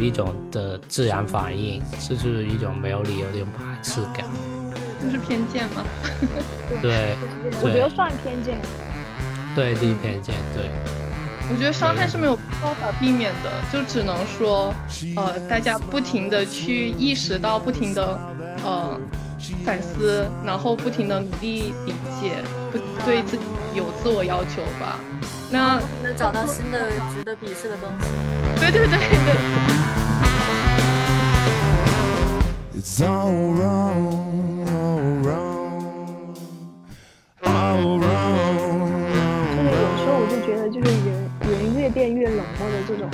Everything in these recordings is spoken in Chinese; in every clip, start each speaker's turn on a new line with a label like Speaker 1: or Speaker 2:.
Speaker 1: 一种的自然反应，这就是一种没有理由的一种排斥感。
Speaker 2: 这是偏见吗？
Speaker 1: 对，
Speaker 3: 我觉得算偏见。
Speaker 1: 对，是偏见。对，
Speaker 2: 我觉得伤害是没有办法避免的，就只能说，呃，大家不停的去意识到，不停的呃反思，然后不停的努力理解，不对自己有自我要求吧。那
Speaker 4: 能找到新的值得鄙视的东西。
Speaker 2: 对对对对。
Speaker 3: 变越冷漠的这种，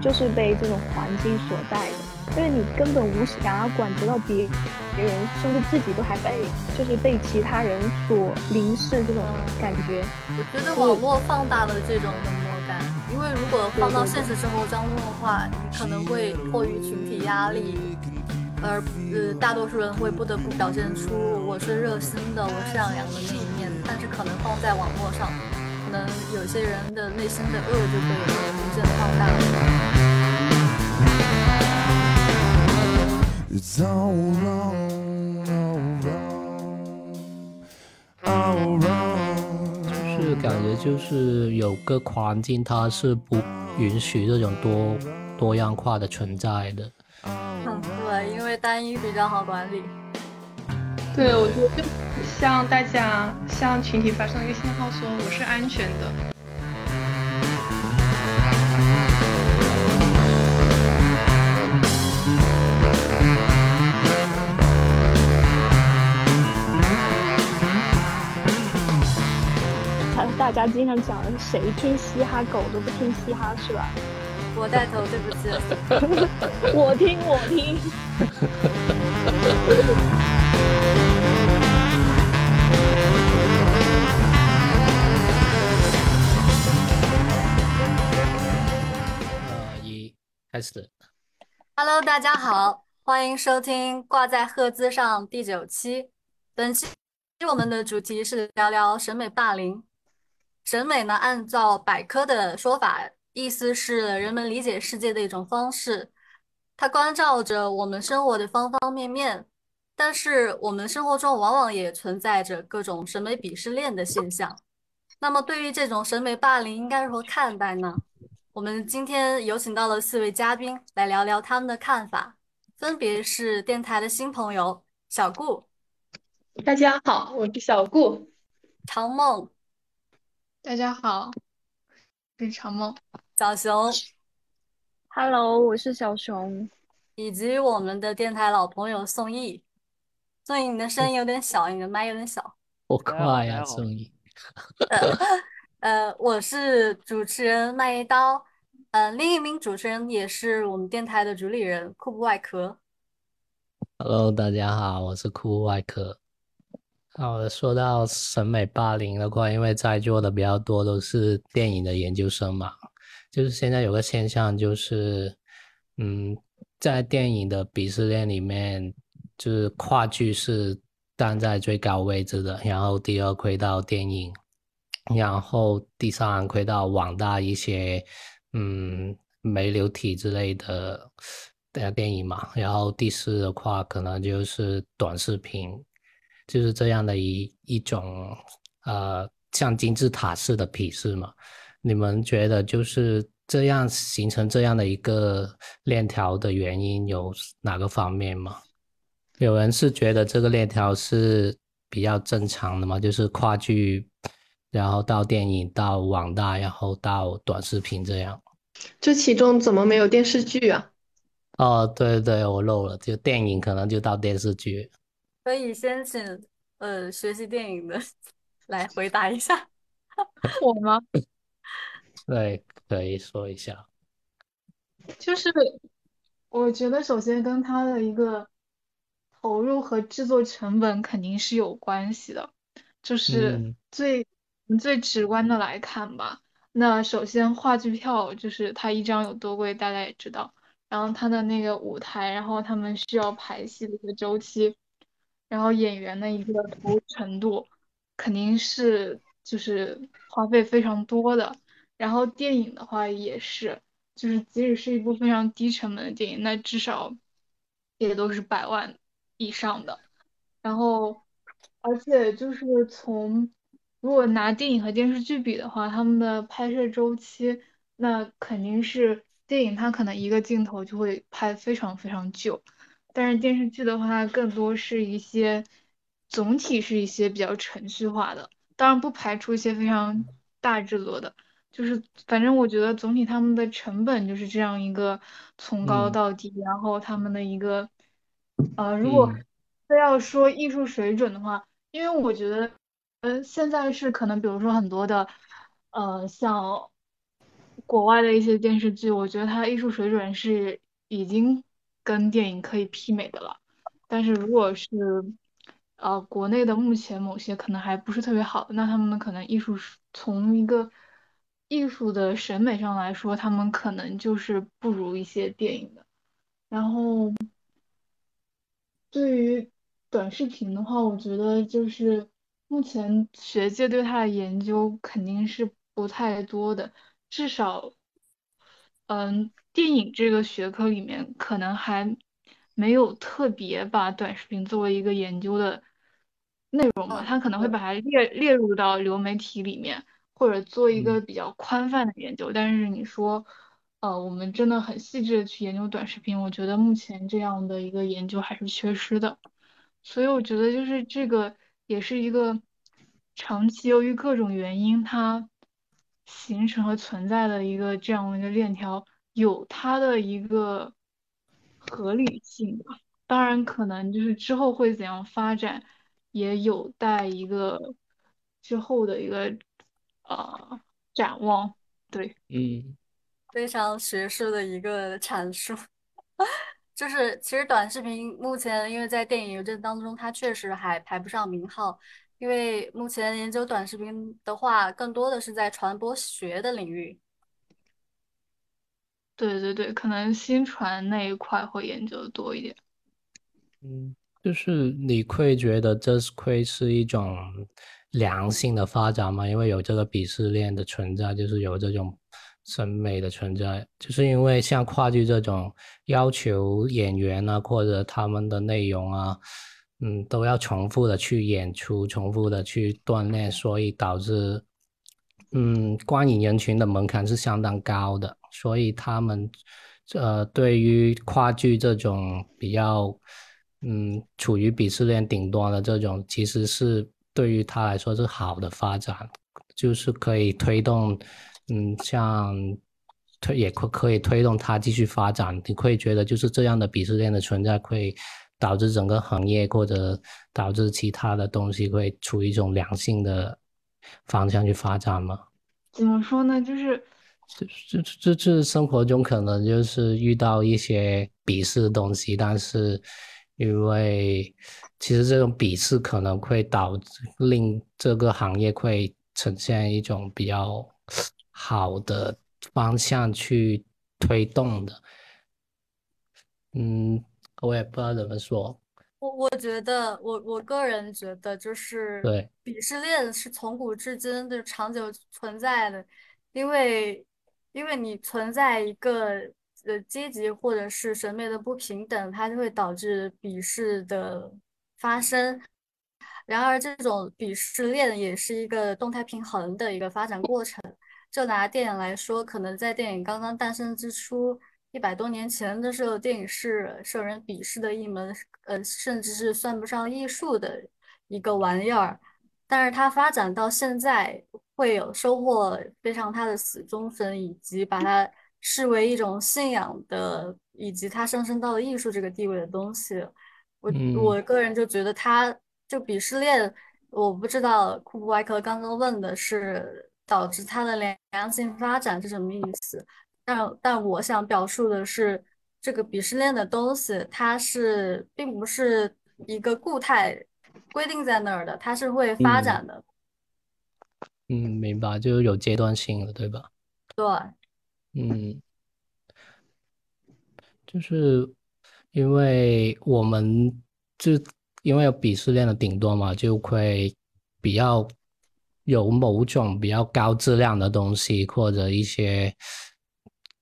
Speaker 3: 就是被这种环境所带的，因为你根本无想要管得到别别人，甚至自己都还被就是被其他人所凝视这种感觉。
Speaker 4: 我觉得网络放大了这种冷漠感，因为如果放到现实生活当中的话，你可能会迫于群体压力，而呃大多数人会不得不表现出我是热心的、我善良的那一面，但是可能放在网络上。可能有些人的内心的恶就被逐渐放大。
Speaker 1: 就是感觉就是有个环境，它是不允许这种多多样化的存在的。
Speaker 4: 因为单一比较好管理。
Speaker 2: 对，我觉得就向大家向群体发送一个信号，说我是安全的。
Speaker 3: 他大家经常讲，谁听嘻哈，狗都不听嘻哈，是吧？
Speaker 4: 我带头，对不起。
Speaker 3: 我听，我听。
Speaker 1: 开始。
Speaker 4: Hello，大家好，欢迎收听《挂在赫兹上》第九期。本期我们的主题是聊聊审美霸凌。审美呢，按照百科的说法，意思是人们理解世界的一种方式，它关照着我们生活的方方面面。但是我们生活中往往也存在着各种审美鄙视链的现象。那么，对于这种审美霸凌，应该如何看待呢？我们今天有请到了四位嘉宾来聊聊他们的看法，分别是电台的新朋友小顾，
Speaker 2: 大家好，我是小顾；
Speaker 4: 长梦，
Speaker 2: 大家好，我是长梦；
Speaker 4: 小熊
Speaker 3: ，Hello，我是小熊；
Speaker 4: 以及我们的电台老朋友宋毅。宋毅，你的声音有点小，你的麦有点小。
Speaker 1: 我快呀，宋毅。
Speaker 4: 呃，我是主持人麦一刀，呃，另一名主持人也是我们电台的主理人酷布外壳。
Speaker 1: Hello，大家好，我是酷布外壳。好的，说到审美霸凌的话，因为在座的比较多都是电影的研究生嘛，就是现在有个现象，就是嗯，在电影的鄙视链里面，就是话剧是站在最高位置的，然后第二亏到电影。然后第三亏到网大一些，嗯，没流体之类的的电影嘛。然后第四的话，可能就是短视频，就是这样的一一种，呃，像金字塔式的鄙视嘛。你们觉得就是这样形成这样的一个链条的原因有哪个方面吗？有人是觉得这个链条是比较正常的嘛，就是跨剧。然后到电影，到网大，然后到短视频，这样。
Speaker 2: 这其中怎么没有电视剧啊？
Speaker 1: 哦，对对，我漏了，就电影可能就到电视剧。
Speaker 4: 可以先请呃学习电影的 来回答一下。
Speaker 2: 我吗？
Speaker 1: 对，可以说一下。
Speaker 5: 就是我觉得，首先跟他的一个投入和制作成本肯定是有关系的，就是最。最直观的来看吧，那首先话剧票就是它一张有多贵，大家也知道。然后它的那个舞台，然后他们需要排戏的一个周期，然后演员的一个投入程度，肯定是就是花费非常多的。然后电影的话也是，就是即使是一部非常低成本的电影，那至少也都是百万以上的。然后，而且就是从如果拿电影和电视剧比的话，他们的拍摄周期，那肯定是电影它可能一个镜头就会拍非常非常久，但是电视剧的话，更多是一些总体是一些比较程序化的，当然不排除一些非常大制作的。就是反正我觉得总体他们的成本就是这样一个从高到低，然后他们的一个呃，如果非要说艺术水准的话，因为我觉得呃现在是可能比如说很多的呃像国外的一些电视剧，我觉得它艺术水准是已经跟电影可以媲美的了，但是如果是呃国内的目前某些可能还不是特别好，那他们可能艺术从一个艺术的审美上来说，他们可能就是不如一些电影的。然后，对于短视频的话，我觉得就是目前学界对它的研究肯定是不太多的，至少，嗯，电影这个学科里面可能还没有特别把短视频作为一个研究的内容吧，它可能会把它列列入到流媒体里面。或者做一个比较宽泛的研究，但是你说，呃，我们真的很细致的去研究短视频，我觉得目前这样的一个研究还是缺失的。所以我觉得就是这个也是一个长期由于各种原因它形成和存在的一个这样的一个链条，有它的一个合理性吧。当然，可能就是之后会怎样发展，也有待一个之后的一个。呃，展望，对，
Speaker 1: 嗯，
Speaker 4: 非常学术的一个阐述，就是其实短视频目前因为在电影邮件当中，它确实还排不上名号，因为目前研究短视频的话，更多的是在传播学的领域。
Speaker 5: 对对对，可能新传那一块会研究的多一点。
Speaker 1: 嗯，就是你会觉得这会是一种。良性的发展嘛，因为有这个鄙视链的存在，就是有这种审美的存在，就是因为像话剧这种要求演员啊或者他们的内容啊，嗯，都要重复的去演出，重复的去锻炼，所以导致，嗯，观影人群的门槛是相当高的，所以他们，呃，对于话剧这种比较，嗯，处于鄙视链顶端的这种，其实是。对于他来说是好的发展，就是可以推动，嗯，像推也可可以推动他继续发展。你会觉得就是这样的鄙视链的存在，会导致整个行业或者导致其他的东西会处于一种良性的方向去发展吗？
Speaker 5: 怎么说呢？就是
Speaker 1: 这这这这生活中可能就是遇到一些鄙视的东西，但是因为。其实这种鄙视可能会导致令这个行业会呈现一种比较好的方向去推动的。嗯，我也不知道怎么说。
Speaker 4: 我我觉得，我我个人觉得，就是
Speaker 1: 对
Speaker 4: 鄙视链是从古至今就长久存在的，因为因为你存在一个呃阶级或者是审美的不平等，它就会导致鄙视的。发生，然而这种鄙视链也是一个动态平衡的一个发展过程。就拿电影来说，可能在电影刚刚诞生之初，一百多年前的时候，电影是受人鄙视的一门，呃，甚至是算不上艺术的一个玩意儿。但是它发展到现在，会有收获非常它的死忠粉，以及把它视为一种信仰的，以及它上升到了艺术这个地位的东西。我我个人就觉得，它就鄙视链，我不知道库布外科刚刚问的是导致它的良性发展是什么意思，但但我想表述的是，这个鄙视链的东西，它是并不是一个固态规定在那儿的，它是会发展的。
Speaker 1: 嗯，明白，就是有阶段性的，对吧？
Speaker 4: 对。
Speaker 1: 嗯，就是。因为我们就因为鄙视链的顶端嘛，就会比较有某种比较高质量的东西，或者一些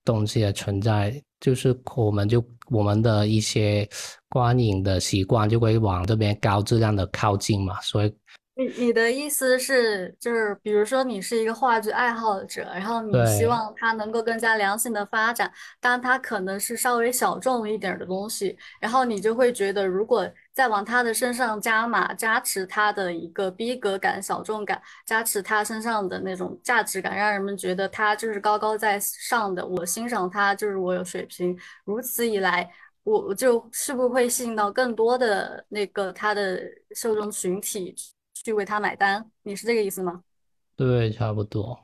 Speaker 1: 东西的存在，就是我们就我们的一些观影的习惯就会往这边高质量的靠近嘛，所以。
Speaker 4: 你你的意思是，就是比如说你是一个话剧爱好者，然后你希望它能够更加良性的发展，但它可能是稍微小众一点的东西，然后你就会觉得，如果再往他的身上加码，加持他的一个逼格感、小众感，加持他身上的那种价值感，让人们觉得他就是高高在上的，我欣赏他就是我有水平，如此以来，我就是不是会吸引到更多的那个他的受众群体？去为他买单，你是这个意思吗？
Speaker 1: 对，差不多，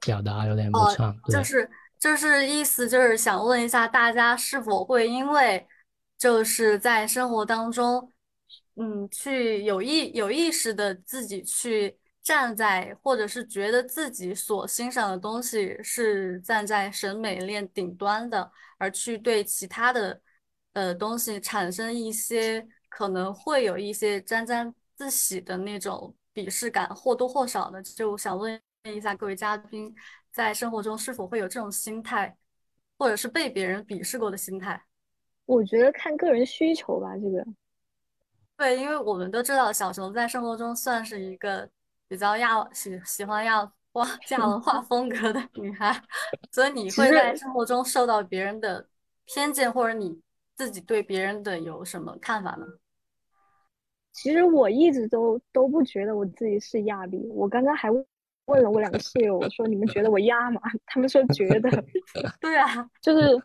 Speaker 1: 表达有点不畅。哦，
Speaker 4: 就是就是意思就是想问一下大家，是否会因为就是在生活当中，嗯，去有意有意识的自己去站在，或者是觉得自己所欣赏的东西是站在审美链顶端的，而去对其他的呃东西产生一些可能会有一些沾沾。自喜的那种鄙视感或多或少的，就想问一下各位嘉宾，在生活中是否会有这种心态，或者是被别人鄙视过的心态？
Speaker 3: 我觉得看个人需求吧，这个。
Speaker 4: 对，因为我们都知道小熊在生活中算是一个比较亚喜喜欢亚哇亚文化风格的女孩，所以你会在生活中受到别人的偏见，或者你自己对别人的有什么看法呢？
Speaker 3: 其实我一直都都不觉得我自己是亚逼，我刚刚还问了我两个室友，我说你们觉得我亚吗？他们说觉得。
Speaker 4: 对啊，
Speaker 3: 就是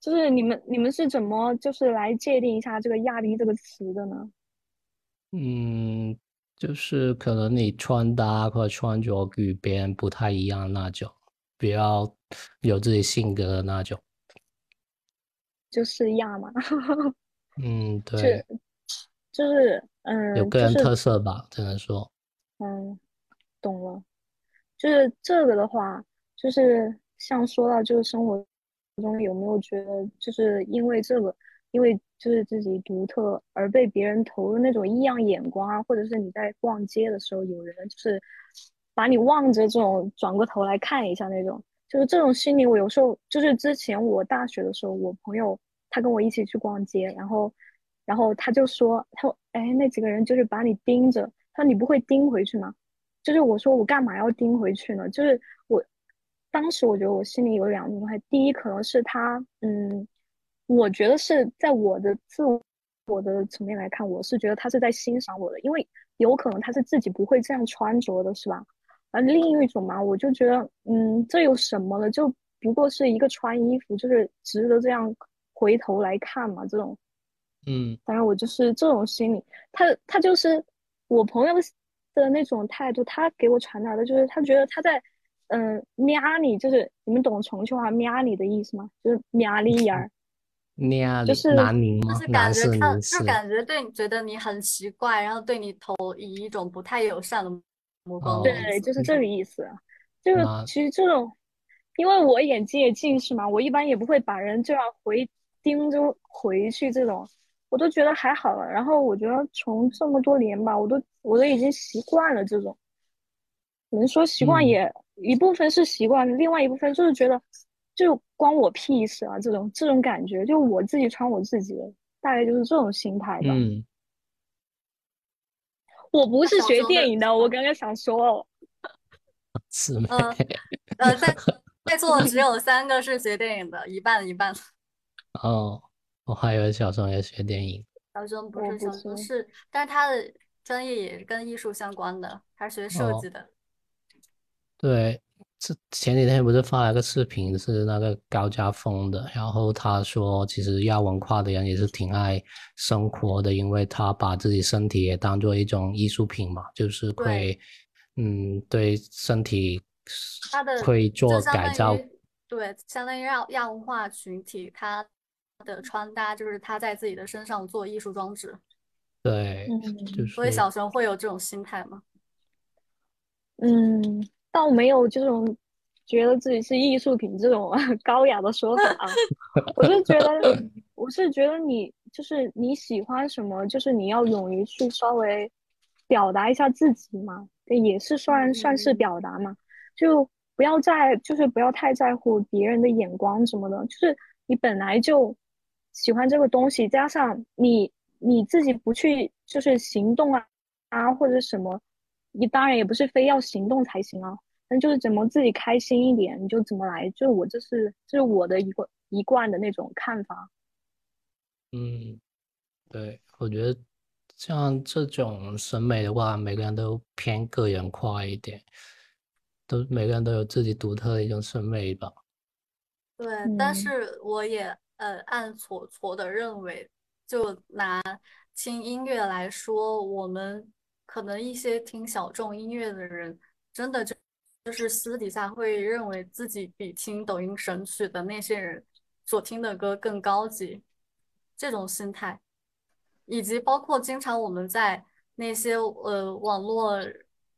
Speaker 3: 就是你们你们是怎么就是来界定一下这个亚逼这个词的呢？
Speaker 1: 嗯，就是可能你穿搭或者穿着与别人不太一样那种，比较有自己性格的那种，
Speaker 3: 就是亚嘛。
Speaker 1: 嗯，对。
Speaker 3: 就是嗯，
Speaker 1: 有个人特色吧，只能说。
Speaker 3: 嗯，懂了。就是这个的话，就是像说到就是生活中有没有觉得，就是因为这个，因为就是自己独特而被别人投入那种异样眼光啊，或者是你在逛街的时候，有人就是把你望着这种转过头来看一下那种，就是这种心理，我有时候就是之前我大学的时候，我朋友他跟我一起去逛街，然后。然后他就说：“他说，哎，那几个人就是把你盯着，他说你不会盯回去吗？就是我说我干嘛要盯回去呢？就是我当时我觉得我心里有两种状态，第一可能是他，嗯，我觉得是在我的自我的层面来看，我是觉得他是在欣赏我的，因为有可能他是自己不会这样穿着的，是吧？而另一种嘛，我就觉得，嗯，这有什么呢？就不过是一个穿衣服，就是值得这样回头来看嘛，这种。”
Speaker 1: 嗯，
Speaker 3: 当然我就是这种心理，他他就是我朋友的那种态度，他给我传达的就是他觉得他在嗯瞄你，就是你们懂重庆话瞄你的意思吗？就是瞄你一眼儿，
Speaker 1: 瞄
Speaker 3: 就是
Speaker 1: 拿你吗？
Speaker 4: 就是感觉看就感觉对你觉得你很奇怪，然后对你投以一种不太友善的目光。
Speaker 3: 对，就是这个意思。就是其实这种，因为我眼睛也近视嘛，我一般也不会把人这样回盯着回去这种。我都觉得还好了，然后我觉得从这么多年吧，我都我都已经习惯了这种，能说习惯也一部分是习惯，另外一部分就是觉得就关我屁事啊，这种这种感觉，就我自己穿我自己的，大概就是这种心态吧。
Speaker 1: 嗯，
Speaker 3: 我不是学电影的，我刚刚想说，
Speaker 1: 是吗？
Speaker 4: 呃，在在座只有 三个是学电影的，一半一半。
Speaker 1: 哦。我还以为小松也学电影，
Speaker 4: 小松不是，小松是，但是他的专业也是跟艺术相关的，他是学设计的。
Speaker 1: 对，这前几天不是发了个视频，是那个高家峰的，然后他说，其实亚文化的人也是挺爱生活的，因为他把自己身体也当做一种艺术品嘛，就是会，嗯，对身体，
Speaker 4: 他的
Speaker 1: 会做改造，
Speaker 4: 对，相当于亚亚文化群体他。的穿搭就是他在自己的身上做艺术装置，
Speaker 1: 对，
Speaker 4: 所以小熊会有这种心态吗？
Speaker 3: 嗯，倒没有这种觉得自己是艺术品这种 高雅的说法啊。我是觉得，我是觉得你就是你喜欢什么，就是你要勇于去稍微表达一下自己嘛，也是算算是表达嘛。就不要在就是不要太在乎别人的眼光什么的，就是你本来就喜欢这个东西，加上你你自己不去就是行动啊啊或者什么，你当然也不是非要行动才行啊，但就是怎么自己开心一点你就怎么来，就我这是这是我的一个一贯的那种看法。
Speaker 1: 嗯，对，我觉得像这种审美的话，每个人都偏个人化一点。都每个人都有自己独特的一种审美吧。
Speaker 4: 对，但是我也呃暗搓搓的认为，就拿听音乐来说，我们可能一些听小众音乐的人，真的就就是私底下会认为自己比听抖音神曲的那些人所听的歌更高级，这种心态，以及包括经常我们在那些呃网络。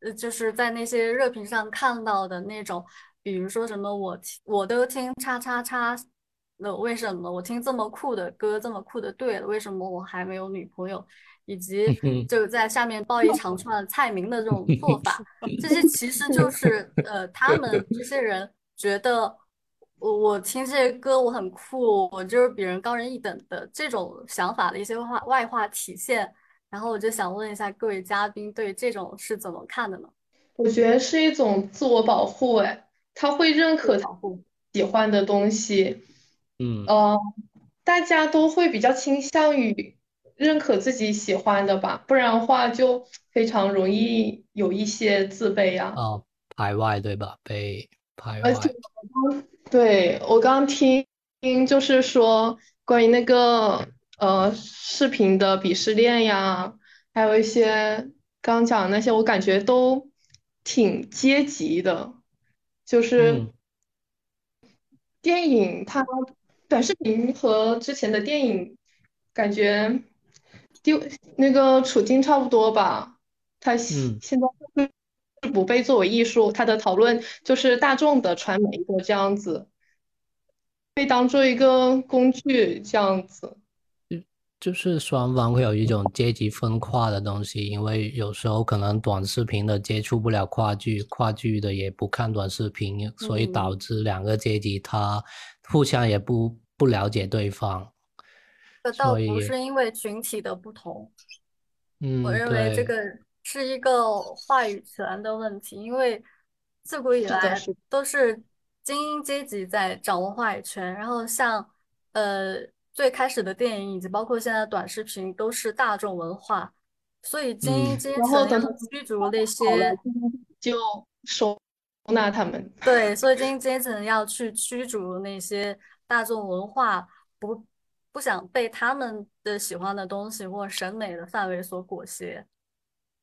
Speaker 4: 呃，就是在那些热评上看到的那种，比如说什么我我都听叉叉叉，那为什么我听这么酷的歌，这么酷的队，为什么我还没有女朋友？以及 就在下面报一长串菜名的这种做法，这些其实就是呃，他们这些人觉得我我听这些歌我很酷，我就是比人高人一等的这种想法的一些化外化体现。然后我就想问一下各位嘉宾，对这种是怎么看的呢？
Speaker 2: 我觉得是一种自我保护，哎，他会认可他喜欢的东西，
Speaker 1: 嗯，
Speaker 2: 呃，大家都会比较倾向于认可自己喜欢的吧，不然的话就非常容易有一些自卑啊，
Speaker 1: 啊，排外对吧？被排外。
Speaker 2: 对我刚听，就是说关于那个。呃，视频的鄙视链呀，还有一些刚讲那些，我感觉都挺阶级的。就是电影它短视频和之前的电影感觉丢那个处境差不多吧。它现在是不被作为艺术，它的讨论就是大众的传媒的这样子，被当做一个工具这样子。
Speaker 1: 就是双方会有一种阶级分化的东西，因为有时候可能短视频的接触不了跨剧，跨剧的也不看短视频，所以导致两个阶级他互相也不不了解对方。
Speaker 4: 这倒不是因为群体的不同，
Speaker 1: 嗯，
Speaker 4: 我认为这个是一个话语权的问题，因为自古以来都是精英阶级在掌握话语权，然后像呃。最开始的电影以及包括现在的短视频都是大众文化，所以精英阶层要驱逐那些，
Speaker 2: 就收纳他们。
Speaker 4: 对，所以精英阶层要去驱逐那些大众文化，不不想被他们的喜欢的东西或审美的范围所裹挟。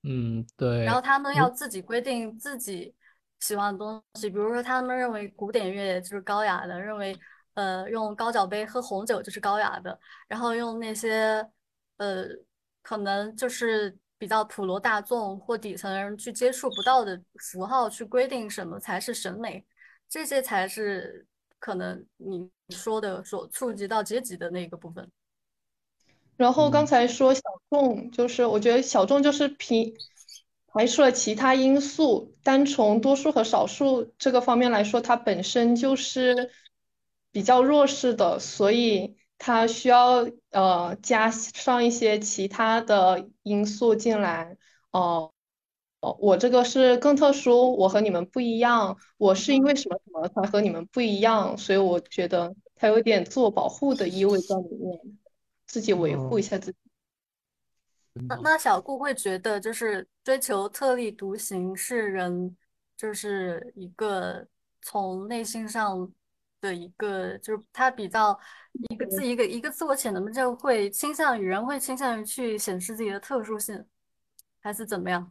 Speaker 1: 嗯，对。
Speaker 4: 然后他们要自己规定自己喜欢的东西，比如说他们认为古典乐就是高雅的，认为。呃，用高脚杯喝红酒就是高雅的，然后用那些呃，可能就是比较普罗大众或底层人去接触不到的符号去规定什么才是审美，这些才是可能你说的所触及到阶级的那个部分。
Speaker 2: 然后刚才说小众，就是我觉得小众就是平排除了其他因素，单从多数和少数这个方面来说，它本身就是。比较弱势的，所以他需要呃加上一些其他的因素进来。哦哦，我这个是更特殊，我和你们不一样，我是因为什么什么才和你们不一样，所以我觉得他有点自我保护的意味在里面，自己维护一下自己。
Speaker 4: 那那小顾会觉得，就是追求特立独行是人就是一个从内心上。的一个就是他比较一个自一个一个自我潜能就会倾向于人会倾向于去显示自己的特殊性，还是怎么样？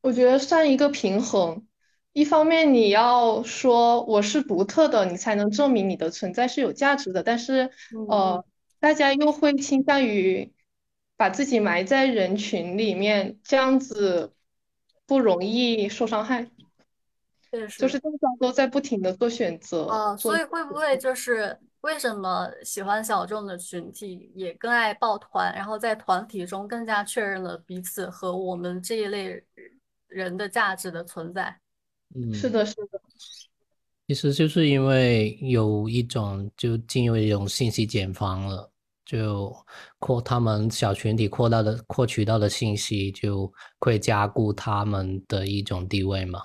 Speaker 2: 我觉得算一个平衡。一方面你要说我是独特的，你才能证明你的存在是有价值的。但是呃，大家又会倾向于把自己埋在人群里面，这样子不容易受伤害。就是大家都在不停的做选择，
Speaker 4: 啊，所以会不会就是为什么喜欢小众的群体也更爱抱团，然后在团体中更加确认了彼此和我们这一类人的价值的存在？
Speaker 1: 嗯，
Speaker 2: 是的，是的。
Speaker 1: 其实就是因为有一种就进入一种信息茧房了，就扩他们小群体扩大的扩取到的信息，就会加固他们的一种地位嘛。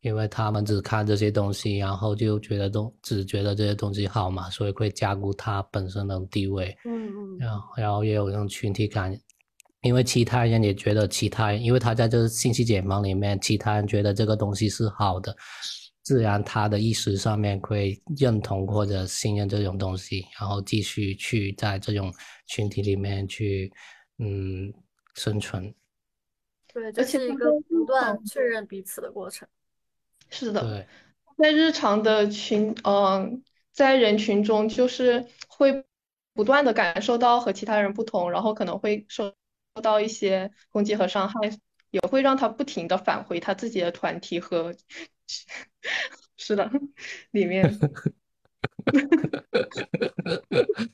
Speaker 1: 因为他们只看这些东西，然后就觉得东只觉得这些东西好嘛，所以会加固他本身的地位。
Speaker 4: 嗯嗯。
Speaker 1: 然后然后也有那种群体感，因为其他人也觉得其他人，因为他在这个信息茧房里面，其他人觉得这个东西是好的。自然，他的意识上面会认同或者信任这种东西，然后继续去在这种群体里面去，嗯，生存。
Speaker 4: 对，这是一个不断确认彼此的过程。
Speaker 2: 是的。
Speaker 1: 对。
Speaker 2: 在日常的群，嗯，在人群中，就是会不断的感受到和其他人不同，然后可能会受到一些攻击和伤害，也会让他不停的返回他自己的团体和。是的，里面。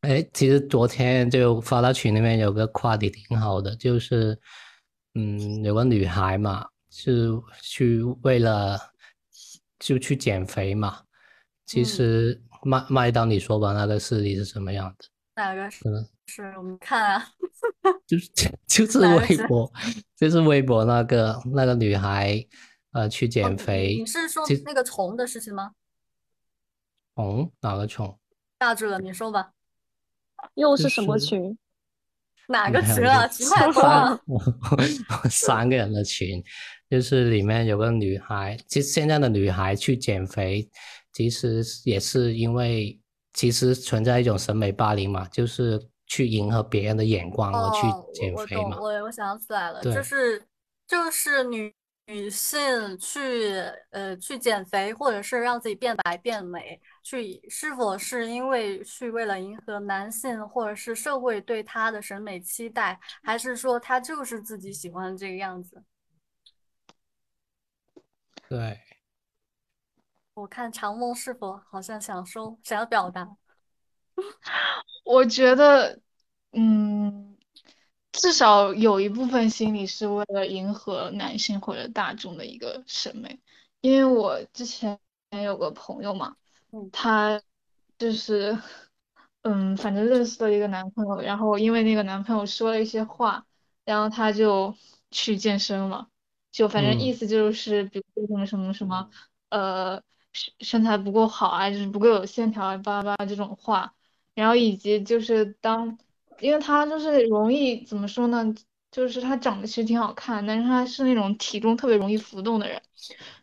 Speaker 1: 哎，其实昨天就发到群里面有个话题挺好的，就是，嗯，有个女孩嘛，是去为了就去减肥嘛。其实麦麦当你说吧，那个事例是什么样的？
Speaker 4: 哪个是？是我们看啊。
Speaker 1: 就是 就是微博，就是微博那个那个女孩，呃，去减肥。
Speaker 4: 你是说那个虫的事情吗？
Speaker 1: 虫哪个虫？
Speaker 4: 大住了，你说吧。
Speaker 3: 又是什么群？
Speaker 4: 哪个群啊？奇怪了。
Speaker 1: 三个人的群，就是里面有个女孩，其实现在的女孩去减肥，其实也是因为其实存在一种审美霸凌嘛，就是。去迎合别人的眼光而去减肥嘛？
Speaker 4: 我我想起来了，就是就是女女性去呃去减肥，或者是让自己变白变美，去是否是因为去为了迎合男性或者是社会对她的审美期待，还是说她就是自己喜欢这个样子？
Speaker 1: 对，
Speaker 4: 我看长梦是否好像想说想要表达。
Speaker 5: 我觉得，嗯，至少有一部分心理是为了迎合男性或者大众的一个审美。因为我之前有个朋友嘛，他就是，嗯，反正认识了一个男朋友，然后因为那个男朋友说了一些话，然后他就去健身了，就反正意思就是，比如说什么什么什么，呃，身身材不够好啊，就是不够有线条啊，巴拉巴拉这种话。然后以及就是当，因为他就是容易怎么说呢？就是他长得其实挺好看，但是他是那种体重特别容易浮动的人，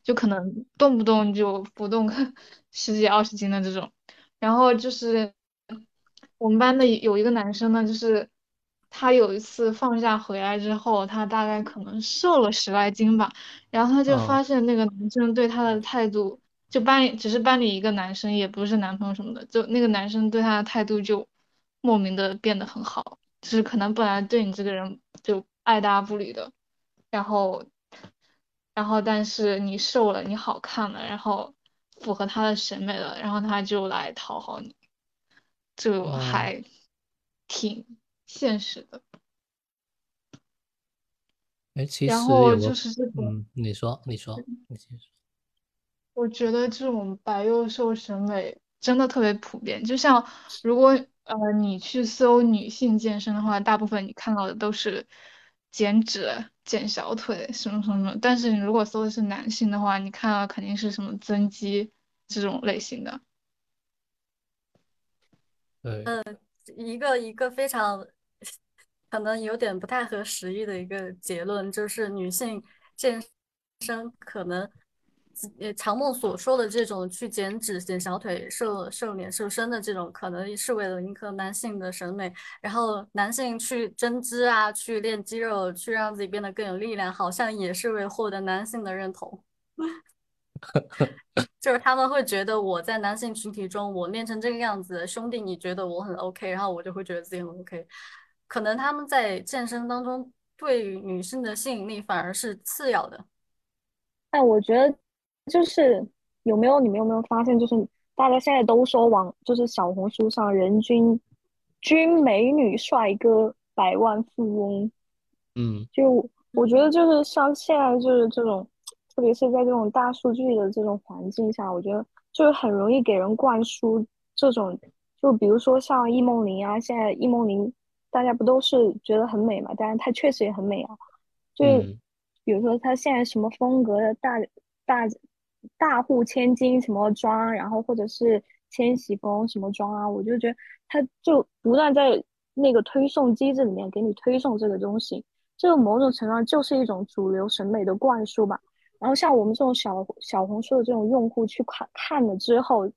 Speaker 5: 就可能动不动就浮动个 十几二十斤的这种。然后就是我们班的有一个男生呢，就是他有一次放假回来之后，他大概可能瘦了十来斤吧，然后他就发现那个男生对他的态度。就班里只是班里一个男生，也不是男朋友什么的，就那个男生对他的态度就莫名的变得很好，就是可能本来对你这个人就爱搭不理的，然后，然后但是你瘦了，你好看了，然后符合他的审美了，然后他就来讨好你，就还挺现实的。
Speaker 1: 哎，其实
Speaker 5: 然后就是这
Speaker 1: 种，嗯，你说，你说，你先说。
Speaker 5: 我觉得这种白幼瘦审美真的特别普遍。就像如果呃你去搜女性健身的话，大部分你看到的都是减脂、减小腿什么什么什么。但是你如果搜的是男性的话，你看到肯定是什么增肌这种类型的。
Speaker 1: 对。
Speaker 4: 呃，一个一个非常可能有点不太合时宜的一个结论，就是女性健身可能。呃，长梦所说的这种去减脂、减小腿、瘦瘦脸、瘦身的这种，可能是为了迎合男性的审美。然后男性去增肌啊，去练肌肉，去让自己变得更有力量，好像也是为获得男性的认同。就是他们会觉得我在男性群体中，我练成这个样子，兄弟你觉得我很 OK，然后我就会觉得自己很 OK。可能他们在健身当中对于女性的吸引力反而是次要的。
Speaker 3: 哎我觉得。就是有没有你们有没有发现，就是大家现在都说网，就是小红书上人均均美女帅哥百万富翁，
Speaker 1: 嗯，
Speaker 3: 就我觉得就是像现在就是这种特别是在这种大数据的这种环境下，我觉得就是很容易给人灌输这种，就比如说像易梦玲啊，现在易梦玲大家不都是觉得很美嘛？当然她确实也很美啊。就比如说她现在什么风格的大大大户千金什么妆，然后或者是千禧风什么妆啊，我就觉得她就不断在那个推送机制里面给你推送这个东西。这个某种程度上就是一种主流审美的灌输吧。然后像我们这种小小红书的这种用户去看看了之后，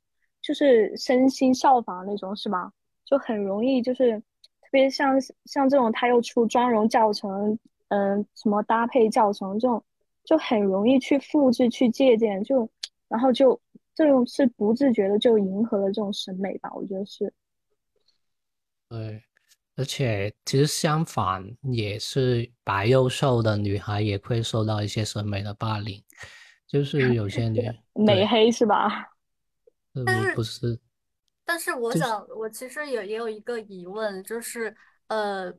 Speaker 3: 就是身心效仿那种，是吧？就很容易就是特别像像这种他又出妆容教程，嗯，什么搭配教程这种，就很容易去复制去借鉴，就然后就这种是不自觉的就迎合了这种审美吧。我觉得是。
Speaker 1: 对。而且其实相反，也是白又瘦的女孩也会受到一些审美的霸凌，就是 有些女
Speaker 3: 美黑是吧？
Speaker 4: 但是
Speaker 1: 不是？
Speaker 4: 但是我想，我其实也也有一个疑问，就是呃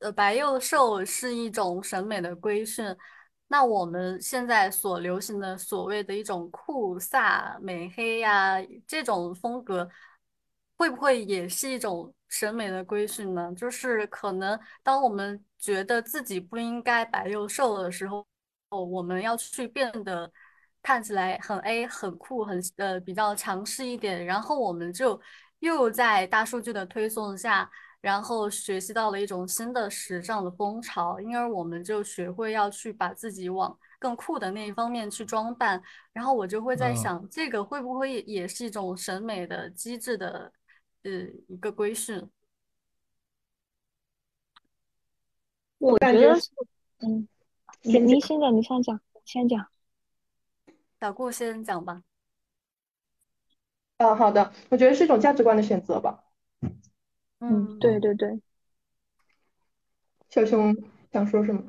Speaker 4: 呃，白幼瘦是一种审美的规训，那我们现在所流行的所谓的一种酷飒美黑呀这种风格，会不会也是一种？审美的规训呢，就是可能当我们觉得自己不应该白又瘦的时候，哦，我们要去变得看起来很 A、很酷、很呃比较强势一点，然后我们就又在大数据的推送下，然后学习到了一种新的时尚的风潮，因而我们就学会要去把自己往更酷的那一方面去装扮，然后我就会在想，这个会不会也是一种审美的机制的？呃，一个规训，
Speaker 3: 我觉得，嗯，你你先讲，你先讲，先讲，
Speaker 4: 小顾先讲吧。
Speaker 6: 啊，好的，我觉得是一种价值观的选择吧。
Speaker 3: 嗯，对对对。
Speaker 6: 小熊想说什么？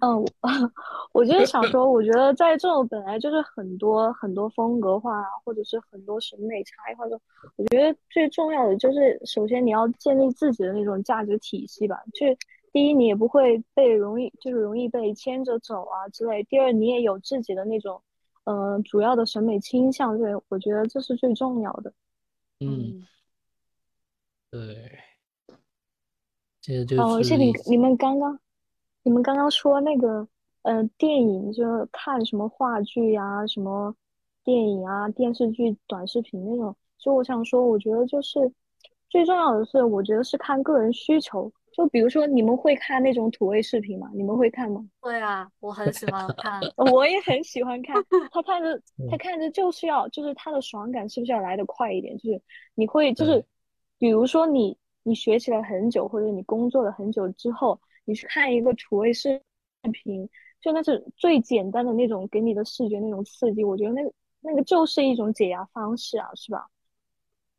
Speaker 3: 嗯 我就是想说，我觉得在这种本来就是很多很多风格化，或者是很多审美差异化中，我觉得最重要的就是，首先你要建立自己的那种价值体系吧。就是第一，你也不会被容易就是容易被牵着走啊之类；第二，你也有自己的那种嗯主要的审美倾向。对，我觉得这是最重要的。
Speaker 1: 嗯，对，这就是哦，
Speaker 3: 而且你你们刚刚。你们刚刚说那个，呃，电影就看什么话剧呀，什么电影啊、电视剧、短视频那种。就我想说，我觉得就是最重要的是，我觉得是看个人需求。就比如说，你们会看那种土味视频吗？你们会看吗？
Speaker 4: 会啊，我很喜欢看，
Speaker 3: 我也很喜欢看。他看着，他看着就是要，就是他的爽感是不是要来得快一点？就是你会，就是比如说你你学习了很久，或者你工作了很久之后。你去看一个土味视频，就那是最简单的那种给你的视觉那种刺激，我觉得那个那个就是一种解压方式啊，是吧？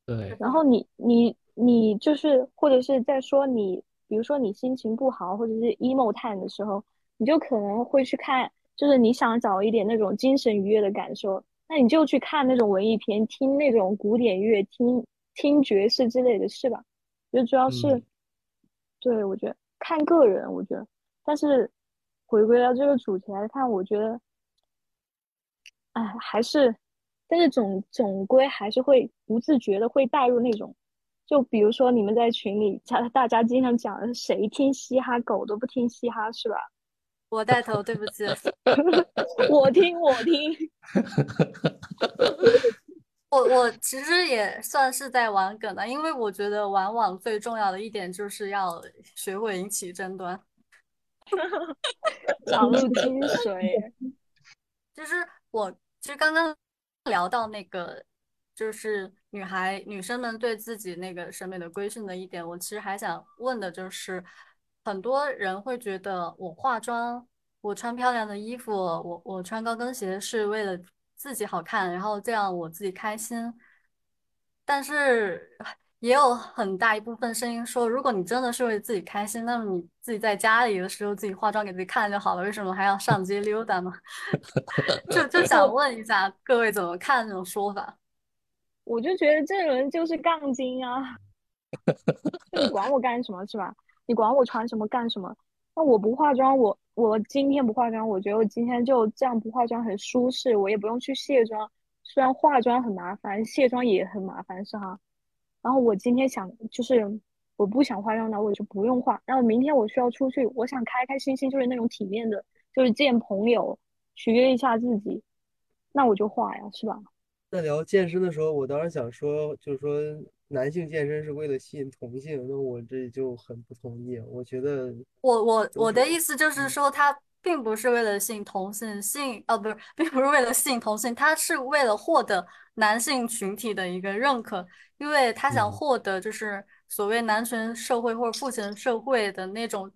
Speaker 1: 对。
Speaker 3: 然后你你你就是或者是在说你，比如说你心情不好或者是 emo time 的时候，你就可能会去看，就是你想找一点那种精神愉悦的感受，那你就去看那种文艺片，听那种古典乐，听听爵士之类的是吧？就主要是，对我觉得。看个人，我觉得，但是回归到这个主题来看，我觉得，哎，还是，但是总总归还是会不自觉的会带入那种，就比如说你们在群里，大大家经常讲的谁听嘻哈，狗都不听嘻哈，是吧？
Speaker 4: 我带头，对不起，
Speaker 3: 我听，我听。
Speaker 4: 我我其实也算是在玩梗的，因为我觉得玩网最重要的一点就是要学会引起争端，
Speaker 3: 早入精髓。
Speaker 4: 就是我其实刚刚聊到那个，就是女孩女生们对自己那个审美的规训的一点，我其实还想问的就是，很多人会觉得我化妆，我穿漂亮的衣服，我我穿高跟鞋是为了。自己好看，然后这样我自己开心。但是也有很大一部分声音说，如果你真的是为自己开心，那么你自己在家里的时候自己化妆给自己看就好了，为什么还要上街溜达呢？就就想问一下各位怎么看这种说法？
Speaker 3: 我就觉得这人就是杠精啊！你管我干什么是吧？你管我穿什么干什么？那我不化妆，我我今天不化妆，我觉得我今天就这样不化妆很舒适，我也不用去卸妆。虽然化妆很麻烦，卸妆也很麻烦，是哈。然后我今天想，就是我不想化妆的，我就不用化。然后明天我需要出去，我想开开心心，就是那种体面的，就是见朋友，取悦一下自己，那我就化呀，是吧？
Speaker 7: 在聊健身的时候，我当时想说，就是说男性健身是为了吸引同性，那我这就很不同意。我觉得，
Speaker 4: 我我我的意思就是说，他并不是为了吸引同性，吸引啊不是，并不是为了吸引同性，他是为了获得男性群体的一个认可，因为他想获得就是所谓男权社会或者父权社会的那种。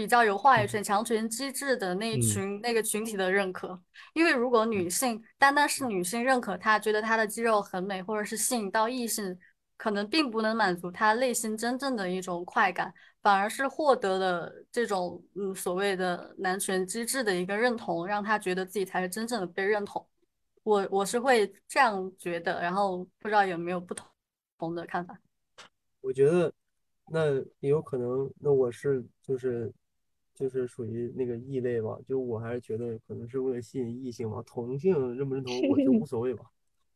Speaker 4: 比较有话语权、强权机制的那一群那个群体的认可，因为如果女性单单是女性认可她，觉得她的肌肉很美，或者是吸引到异性，可能并不能满足她内心真正的一种快感，反而是获得了这种嗯所谓的男权机制的一个认同，让她觉得自己才是真正的被认同。我我是会这样觉得，然后不知道有没有不同同的看法。
Speaker 7: 我觉得那也有可能，那我是就是。就是属于那个异类吧，就我还是觉得可能是为了吸引异性嘛，同性认不认同我就无所谓吧。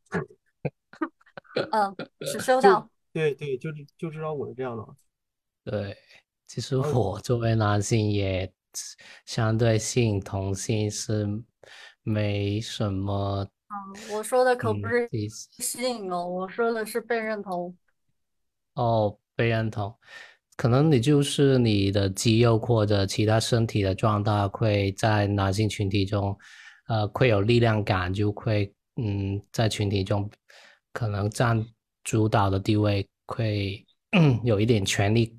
Speaker 4: 嗯，是收到。
Speaker 7: 对对，就是就知道我是这样的。
Speaker 1: 对，其实我作为男性也相对性同性是没什么。
Speaker 4: 嗯，我说的可不是吸引哦，我说的是被认同。
Speaker 1: 哦，被认同。可能你就是你的肌肉或者其他身体的状态会在男性群体中，呃，会有力量感，就会嗯，在群体中可能占主导的地位，会 有一点权力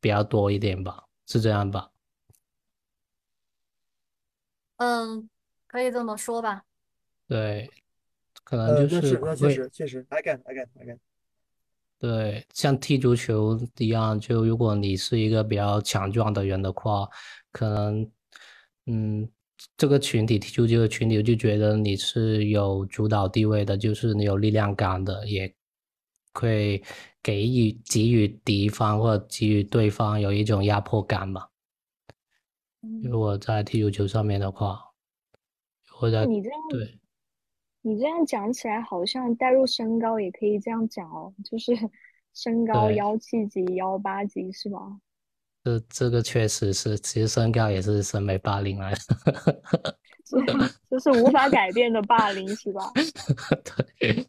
Speaker 1: 比较多一点吧，是这样吧？
Speaker 4: 嗯，可以这么说吧。
Speaker 1: 对，可能就是。
Speaker 7: 那确实确实，I can I can I get。
Speaker 1: 对，像踢足球一样，就如果你是一个比较强壮的人的话，可能，嗯，这个群体踢足球的群体就觉得你是有主导地位的，就是你有力量感的，也会给予给予敌方或者给予对方有一种压迫感吧。如果在踢足球上面的话，或者对。
Speaker 3: 你这样讲起来，好像带入身高也可以这样讲哦，就是 身高幺七几、幺八几，是吧？
Speaker 1: 这这个确实是，其实身高也是审美霸凌来的，
Speaker 3: 这是无法改变的霸凌，是吧？
Speaker 1: 对。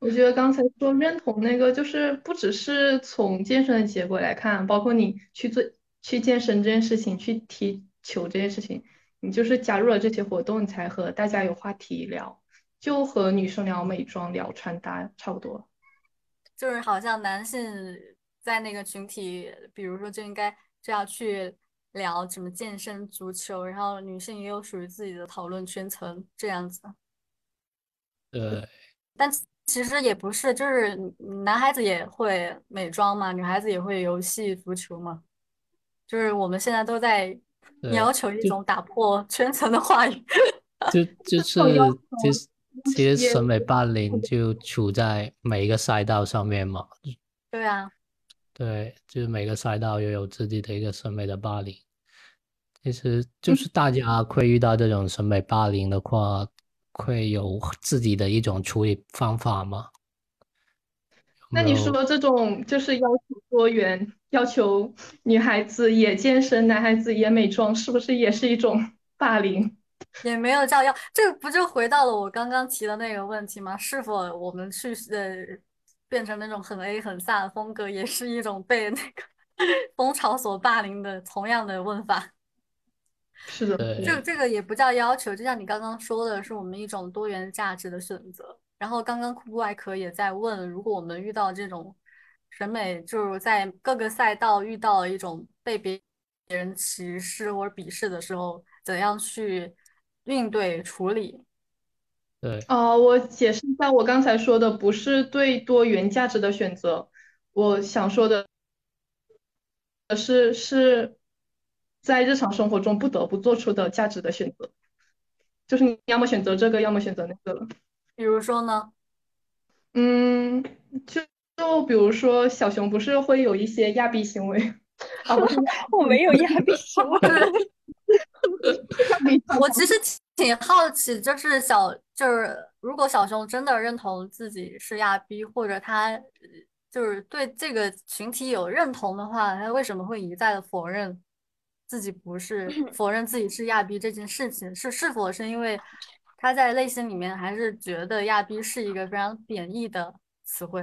Speaker 2: 我觉得刚才说认同那个，就是不只是从健身的结果来看，包括你去做去健身这件事情，去踢球这件事情，你就是加入了这些活动，你才和大家有话题聊。就和女生聊美妆、聊穿搭差不多，
Speaker 4: 就是好像男性在那个群体，比如说就应该就要去聊什么健身、足球，然后女性也有属于自己的讨论圈层这样子。
Speaker 1: 对，
Speaker 4: 但其实也不是，就是男孩子也会美妆嘛，女孩子也会游戏、足球嘛，就是我们现在都在要求一种打破圈层的话语，
Speaker 1: 就 就是就是。其实审美霸凌就处在每一个赛道上面嘛。
Speaker 4: 对啊，
Speaker 1: 对，就是每个赛道又有自己的一个审美的霸凌。其实 就是大家会遇到这种审美霸凌的话，会有自己的一种处理方法吗？
Speaker 2: 那你说这种就是要求多元，要求女孩子也健身，男孩子也美妆，是不是也是一种霸凌？
Speaker 4: 也没有叫要，这个不就回到了我刚刚提的那个问题吗？是否我们去呃变成那种很 A 很飒的风格，也是一种被那个风潮所霸凌的同样的问法？
Speaker 2: 是的，
Speaker 4: 这这个也不叫要求，就像你刚刚说的，是我们一种多元价值的选择。然后刚刚酷酷外壳也在问，如果我们遇到这种审美，就是在各个赛道遇到一种被别别人歧视或者鄙视的时候，怎样去？应对处理，
Speaker 1: 对
Speaker 2: 啊，我解释一下，我刚才说的不是对多元价值的选择，我想说的是是在日常生活中不得不做出的价值的选择，就是你要么选择这个，要么选择那个了。
Speaker 4: 比如说呢？
Speaker 2: 嗯，就就比如说小熊不是会有一些亚逼行为，
Speaker 3: 啊，不是，我没有亚逼行为。
Speaker 4: 我其实 挺好奇，就是小，就是如果小熊真的认同自己是亚逼，或者他就是对这个群体有认同的话，他为什么会一再的否认自己不是，否认自己是亚逼这件事情？是是否是因为他在内心里面还是觉得亚逼是一个非常贬义的词汇？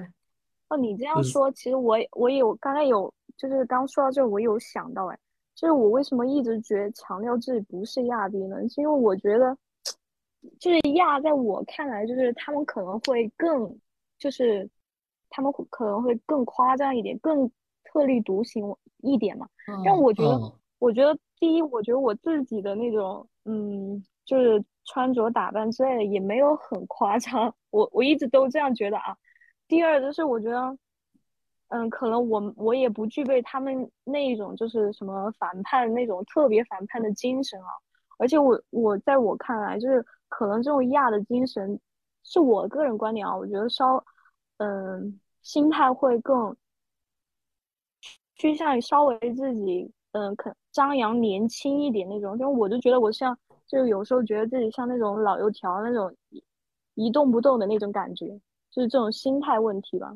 Speaker 3: 哦，你这样说，其实我我有刚才有，就是刚说到这，我有想到，哎。就是我为什么一直觉得强调自己不是亚裔呢？是因为我觉得，就是亚在我看来，就是他们可能会更，就是他们可能会更夸张一点，更特立独行一点嘛。但我觉得，我觉得第一，我觉得我自己的那种，嗯，就是穿着打扮之类的也没有很夸张。我我一直都这样觉得啊。第二就是我觉得。嗯，可能我我也不具备他们那一种就是什么反叛那种特别反叛的精神啊，而且我我在我看来就是可能这种亚的精神，是我个人观点啊，我觉得稍嗯心态会更趋向于稍微自己嗯可张扬年轻一点那种，就我就觉得我像就有时候觉得自己像那种老油条那种一动不动的那种感觉，就是这种心态问题吧。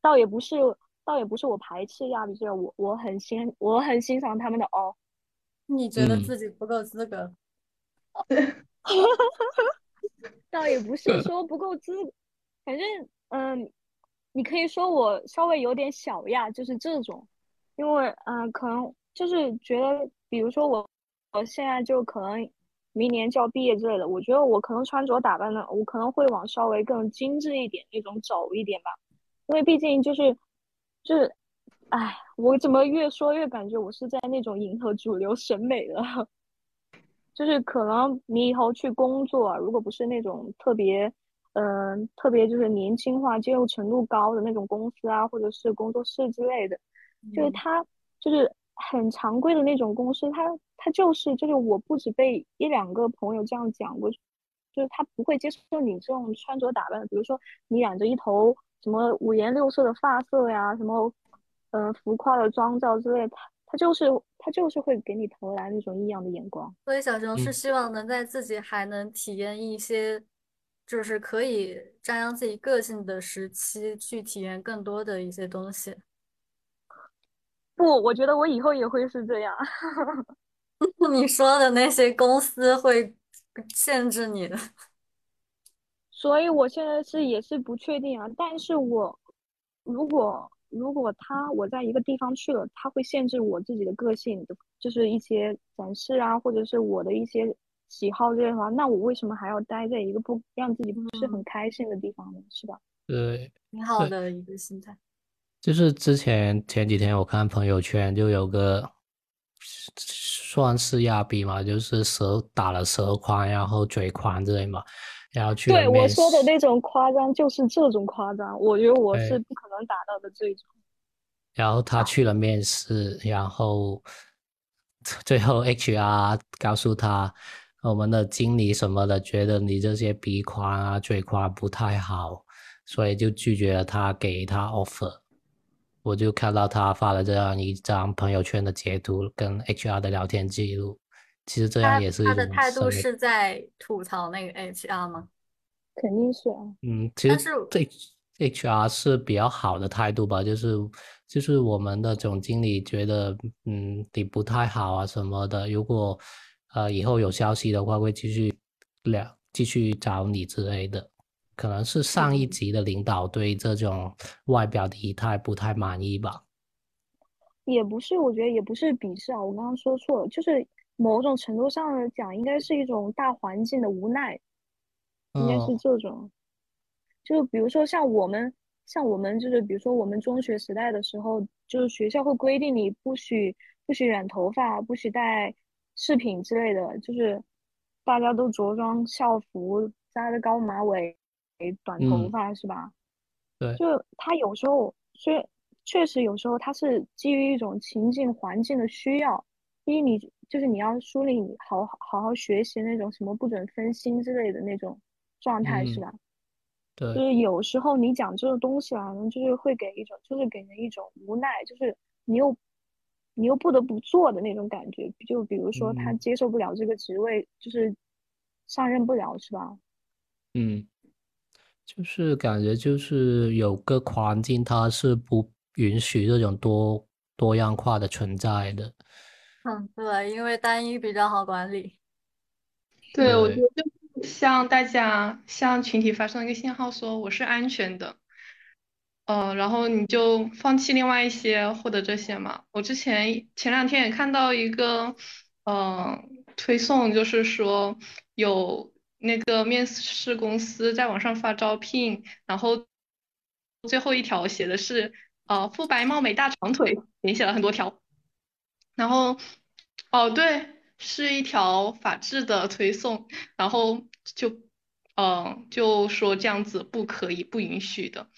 Speaker 3: 倒也不是，倒也不是我排斥亚比这我我很欣我很欣赏他们的哦。
Speaker 4: 你觉得自己不够资格？
Speaker 3: 倒也不是 说不够资，反正嗯，你可以说我稍微有点小亚，就是这种，因为嗯，可能就是觉得，比如说我我现在就可能明年就要毕业之类的，我觉得我可能穿着打扮的，我可能会往稍微更精致一点那种走一点吧。因为毕竟就是，就是，哎，我怎么越说越感觉我是在那种迎合主流审美了。就是可能你以后去工作，如果不是那种特别，嗯，特别就是年轻化、接受程度高的那种公司啊，或者是工作室之类的，就是他就是很常规的那种公司，他他就是就是我不止被一两个朋友这样讲过，就是他不会接受你这种穿着打扮，比如说你染着一头。什么五颜六色的发色呀，什么，嗯，浮夸的妆造之类，他他就是他就是会给你投来那种异样的眼光。
Speaker 4: 所以小熊是希望能在自己还能体验一些，就是可以张扬自己个性的时期，去体验更多的一些东西。
Speaker 3: 不，我觉得我以后也会是这样。
Speaker 4: 你说的那些公司会限制你的。
Speaker 3: 所以，我现在是也是不确定啊。但是我如果如果他我在一个地方去了，他会限制我自己的个性，就是一些展示啊，或者是我的一些喜好这些的话，那我为什么还要待在一个不让自己不是很开心的地方呢？是吧？
Speaker 1: 对，
Speaker 4: 挺好的一个心态。
Speaker 1: 就是之前前几天我看朋友圈，就有个算是亚比嘛，就是舌打了舌宽，然后嘴宽之类嘛。然后去
Speaker 3: 对我说的那种夸张，就是这种夸张，我觉得我是不可能达到的这种。
Speaker 1: 然后他去了面试，然后最后 HR 告诉他，我们的经理什么的觉得你这些鼻宽啊、嘴宽不太好，所以就拒绝了他给他 offer。我就看到他发了这样一张朋友圈的截图，跟 HR 的聊天记录。其实这样也是
Speaker 4: 他的态度是在吐槽那个 HR 吗？
Speaker 3: 肯定是啊。
Speaker 1: 嗯，其实这 HR 是比较好的态度吧，就是就是我们的总经理觉得，嗯，你不太好啊什么的。如果呃以后有消息的话，会继续聊，继续找你之类的。可能是上一级的领导对这种外表的仪态不太满意吧。
Speaker 3: 也不是，我觉得也不是鄙视啊，我刚刚说错了，就是。某种程度上来讲，应该是一种大环境的无奈，应该是这种。就比如说像我们，像我们就是比如说我们中学时代的时候，就是学校会规定你不许不许染头发，不许戴饰品之类的，就是大家都着装校服，扎着高马尾，短头发是吧？
Speaker 1: 对。
Speaker 3: 就他有时候确确实有时候他是基于一种情境环境的需要，第一你。就是你要梳理你好好好好学习那种什么不准分心之类的那种状态是吧？
Speaker 1: 对，
Speaker 3: 就是有时候你讲这个东西啊，就是会给一种，就是给人一种无奈，就是你又你又不得不做的那种感觉。就比如说他接受不了这个职位，就是上任不了，是吧？
Speaker 1: 嗯，就是感觉就是有个环境，它是不允许这种多多样化的存在的。
Speaker 4: 嗯，对，因为单一比较好管理。
Speaker 2: 对，我觉得就向大家向群体发送一个信号，说我是安全的。呃，然后你就放弃另外一些，获得这些嘛。我之前前两天也看到一个，呃，推送，就是说有那个面试公司在网上发招聘，然后最后一条写的是，呃，肤白貌美大长腿，连写了很多条。然后，哦，对，是一条法制的推送，然后就，嗯，就说这样子不可以，不允许的。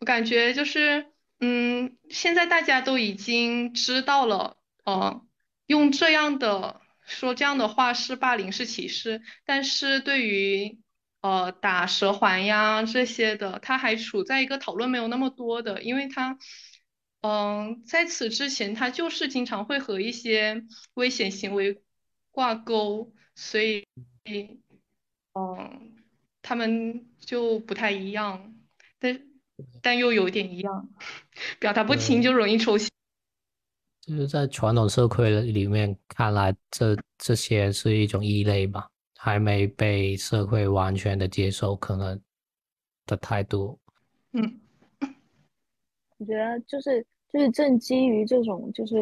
Speaker 2: 我感觉就是，嗯，现在大家都已经知道了，呃，用这样的说这样的话是霸凌是歧视，但是对于呃打蛇环呀这些的，他还处在一个讨论没有那么多的，因为他，嗯，在此之前他就是经常会和一些危险行为挂钩，所以，嗯，他们就不太一样，但。但又有点一样，表达不清就容易抽象。
Speaker 1: 就是在传统社会里面看来，这这些是一种异类吧，还没被社会完全的接受，可能的态度。
Speaker 2: 嗯，
Speaker 3: 我觉得就是就是正基于这种就是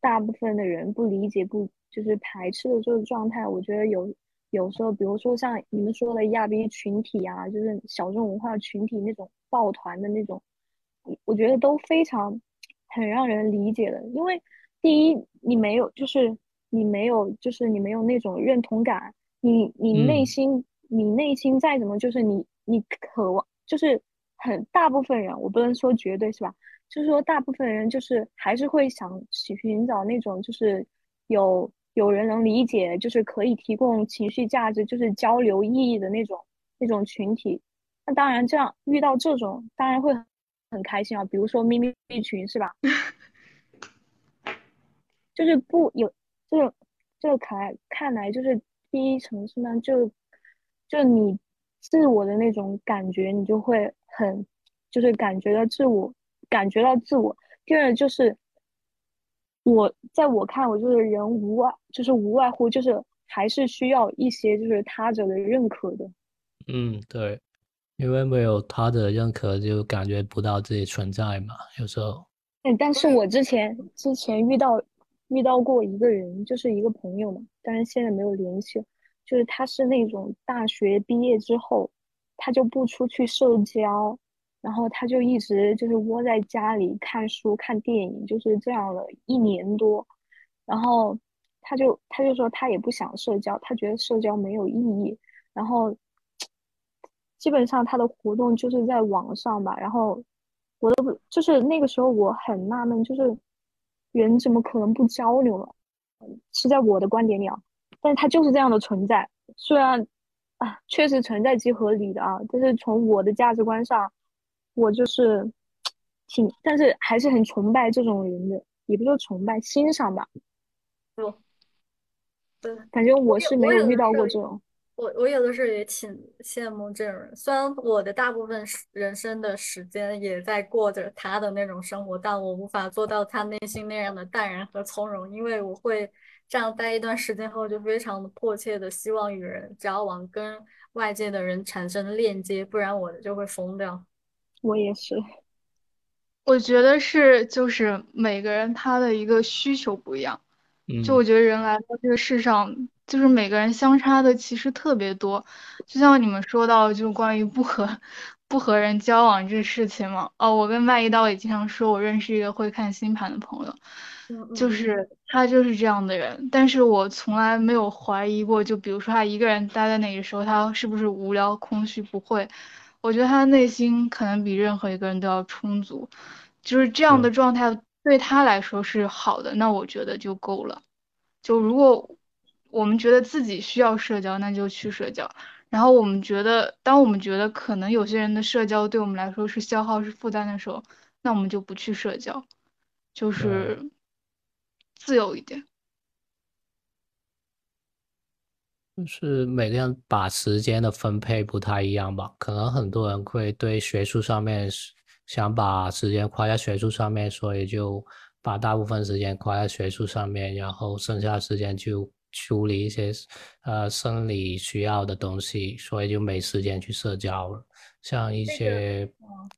Speaker 3: 大部分的人不理解不就是排斥的这个状态，我觉得有有时候，比如说像你们说的亚逼群体啊，就是小众文化群体那种。抱团的那种，我觉得都非常很让人理解的。因为第一，你没有，就是你没有，就是你没有那种认同感。你你内心，你内心再怎么，就是你你渴望，就是很大部分人，我不能说绝对是吧？就是说大部分人就是还是会想去寻找那种就是有有人能理解，就是可以提供情绪价值，就是交流意义的那种那种群体。那当然，这样遇到这种当然会很开心啊。比如说咪咪群是吧？就是不有这个这个看看来就是第一层次呢，就就你自我的那种感觉，你就会很就是感觉到自我，感觉到自我。第二就是我在我看，我就是人无外就是无外乎就是还是需要一些就是他者的认可的。
Speaker 1: 嗯，对。因为没有他的认可，就感觉不到自己存在嘛。有时候，
Speaker 3: 嗯，但是我之前之前遇到遇到过一个人，就是一个朋友嘛，但是现在没有联系。就是他是那种大学毕业之后，他就不出去社交，然后他就一直就是窝在家里看书、看电影，就是这样了一年多。然后他就他就说他也不想社交，他觉得社交没有意义。然后。基本上他的活动就是在网上吧，然后我都不就是那个时候我很纳闷，就是人怎么可能不交流呢？是在我的观点里啊，但是他就是这样的存在。虽然啊，确实存在即合理的啊，但是从我的价值观上，我就是挺，但是还是很崇拜这种人的，也不说崇拜，欣赏吧。
Speaker 4: 对，
Speaker 3: 感觉我是没有遇到过这种。
Speaker 4: 我我有的时候也挺羡慕这种人，虽然我的大部分人生的时间也在过着他的那种生活，但我无法做到他内心那样的淡然和从容，因为我会这样待一段时间后，就非常的迫切的希望与人交往，跟外界的人产生链接，不然我的就会疯掉。
Speaker 3: 我也是，
Speaker 5: 我觉得是就是每个人他的一个需求不一样，就我觉得人来到这个世上。就是每个人相差的其实特别多，就像你们说到，就关于不和不和人交往这事情嘛。哦，我跟麦一刀也经常说，我认识一个会看星盘的朋友，就是他就是这样的人。但是我从来没有怀疑过，就比如说他一个人待在那个时候，他是不是无聊、空虚？不会，我觉得他内心可能比任何一个人都要充足，就是这样的状态对他来说是好的，那我觉得就够了。就如果。我们觉得自己需要社交，那就去社交。然后我们觉得，当我们觉得可能有些人的社交对我们来说是消耗、是负担的时候，那我们就不去社交。就是自由一点。
Speaker 1: 就是每个人把时间的分配不太一样吧，可能很多人会对学术上面想把时间花在学术上面，所以就把大部分时间花在学术上面，然后剩下时间就处理一些呃生理需要的东西，所以就没时间去社交了。像一些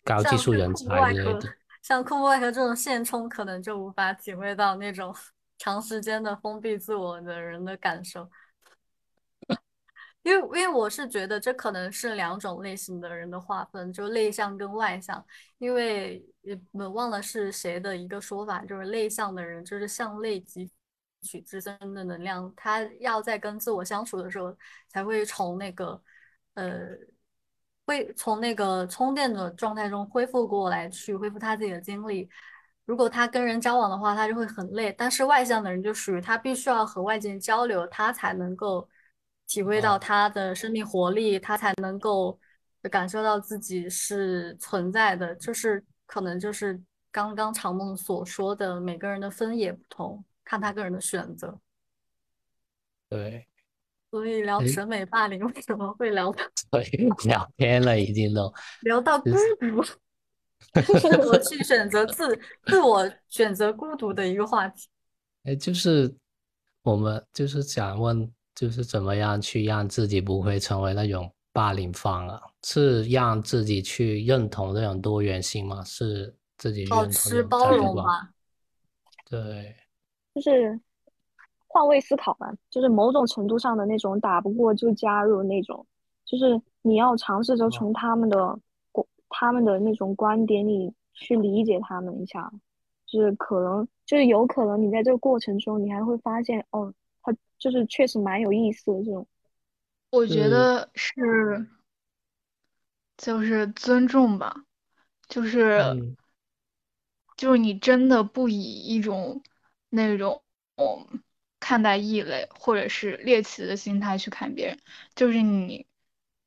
Speaker 1: 高技术人才之类的，
Speaker 4: 像库外和这种现充，可能就无法体会到那种 长时间的封闭自我的人的感受。因为，因为我是觉得这可能是两种类型的人的划分，就内向跟外向。因为我忘了是谁的一个说法，就是内向的人就是向内汲取自身的能量，他要在跟自我相处的时候，才会从那个呃，会从那个充电的状态中恢复过来，去恢复他自己的精力。如果他跟人交往的话，他就会很累。但是外向的人就属于他必须要和外界交流，他才能够。体会到他的生命活力，他才能够感受到自己是存在的。就是可能就是刚刚长梦所说的，每个人的分野不同，看他个人的选择。
Speaker 1: 对，
Speaker 4: 所以聊审美霸凌 为什么会聊到？
Speaker 1: 对，聊天了已经都
Speaker 4: 聊到孤独，我去选择自自我选择孤独的一个话题。
Speaker 1: 哎，就是我们就是想问。就是怎么样去让自己不会成为那种霸凌方啊？是让自己去认同这种多元性吗？是自己
Speaker 4: 保持包容
Speaker 1: 吗？对，
Speaker 3: 就是换位思考吧。就是某种程度上的那种打不过就加入那种，就是你要尝试着从他们的他们的那种观点里去理解他们一下。就是可能，就是有可能你在这个过程中，你还会发现哦。就是确实蛮有意思的这种，
Speaker 5: 我觉得是，就是尊重吧，就是，就是你真的不以一种那种嗯看待异类或者是猎奇的心态去看别人，就是你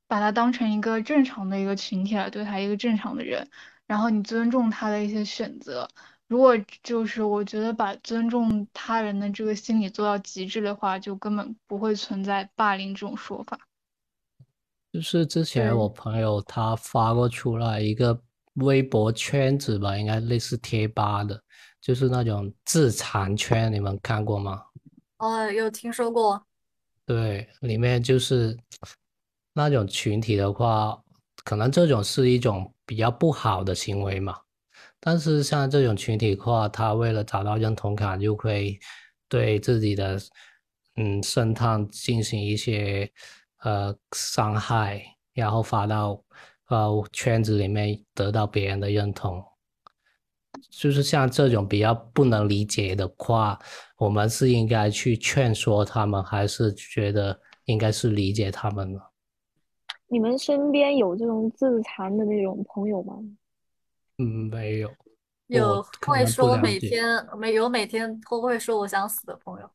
Speaker 5: 把他当成一个正常的一个群体来对他一个正常的人，然后你尊重他的一些选择。如果就是我觉得把尊重他人的这个心理做到极致的话，就根本不会存在霸凌这种说法。
Speaker 1: 就是之前我朋友他发过出来一个微博圈子吧，应该类似贴吧的，就是那种自残圈，你们看过吗？
Speaker 4: 哦，有听说过。
Speaker 1: 对，里面就是那种群体的话，可能这种是一种比较不好的行为嘛。但是像这种群体的话，他为了找到认同感，就会对自己的嗯声探进行一些呃伤害，然后发到呃圈子里面得到别人的认同。就是像这种比较不能理解的话，我们是应该去劝说他们，还是觉得应该是理解他们呢？
Speaker 3: 你们身边有这种自残的那种朋友吗？
Speaker 1: 嗯，没有，
Speaker 4: 有会说每天没有每天都会说我想死的朋友，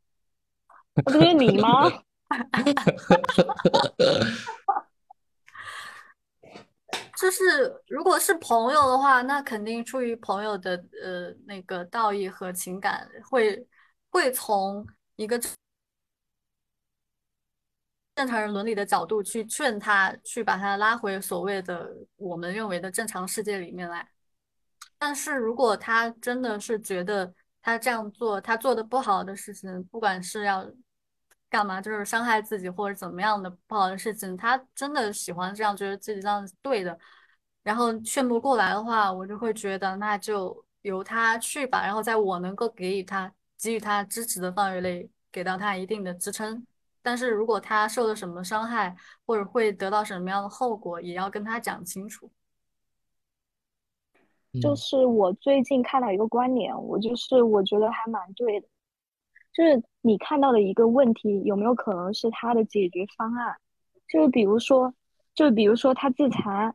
Speaker 3: 不是你吗？
Speaker 4: 就是如果是朋友的话，那肯定出于朋友的呃那个道义和情感，会会从一个正常人伦理的角度去劝他，去把他拉回所谓的我们认为的正常世界里面来。但是如果他真的是觉得他这样做，他做的不好的事情，不管是要干嘛，就是伤害自己或者怎么样的不好的事情，他真的喜欢这样，觉得自己这样是对的，然后劝不过来的话，我就会觉得那就由他去吧，然后在我能够给予他给予他支持的范围内，给到他一定的支撑。但是如果他受了什么伤害，或者会得到什么样的后果，也要跟他讲清楚。
Speaker 3: 就是我最近看到一个观点，我就是我觉得还蛮对的，就是你看到的一个问题有没有可能是他的解决方案？就是比如说，就比如说他自残，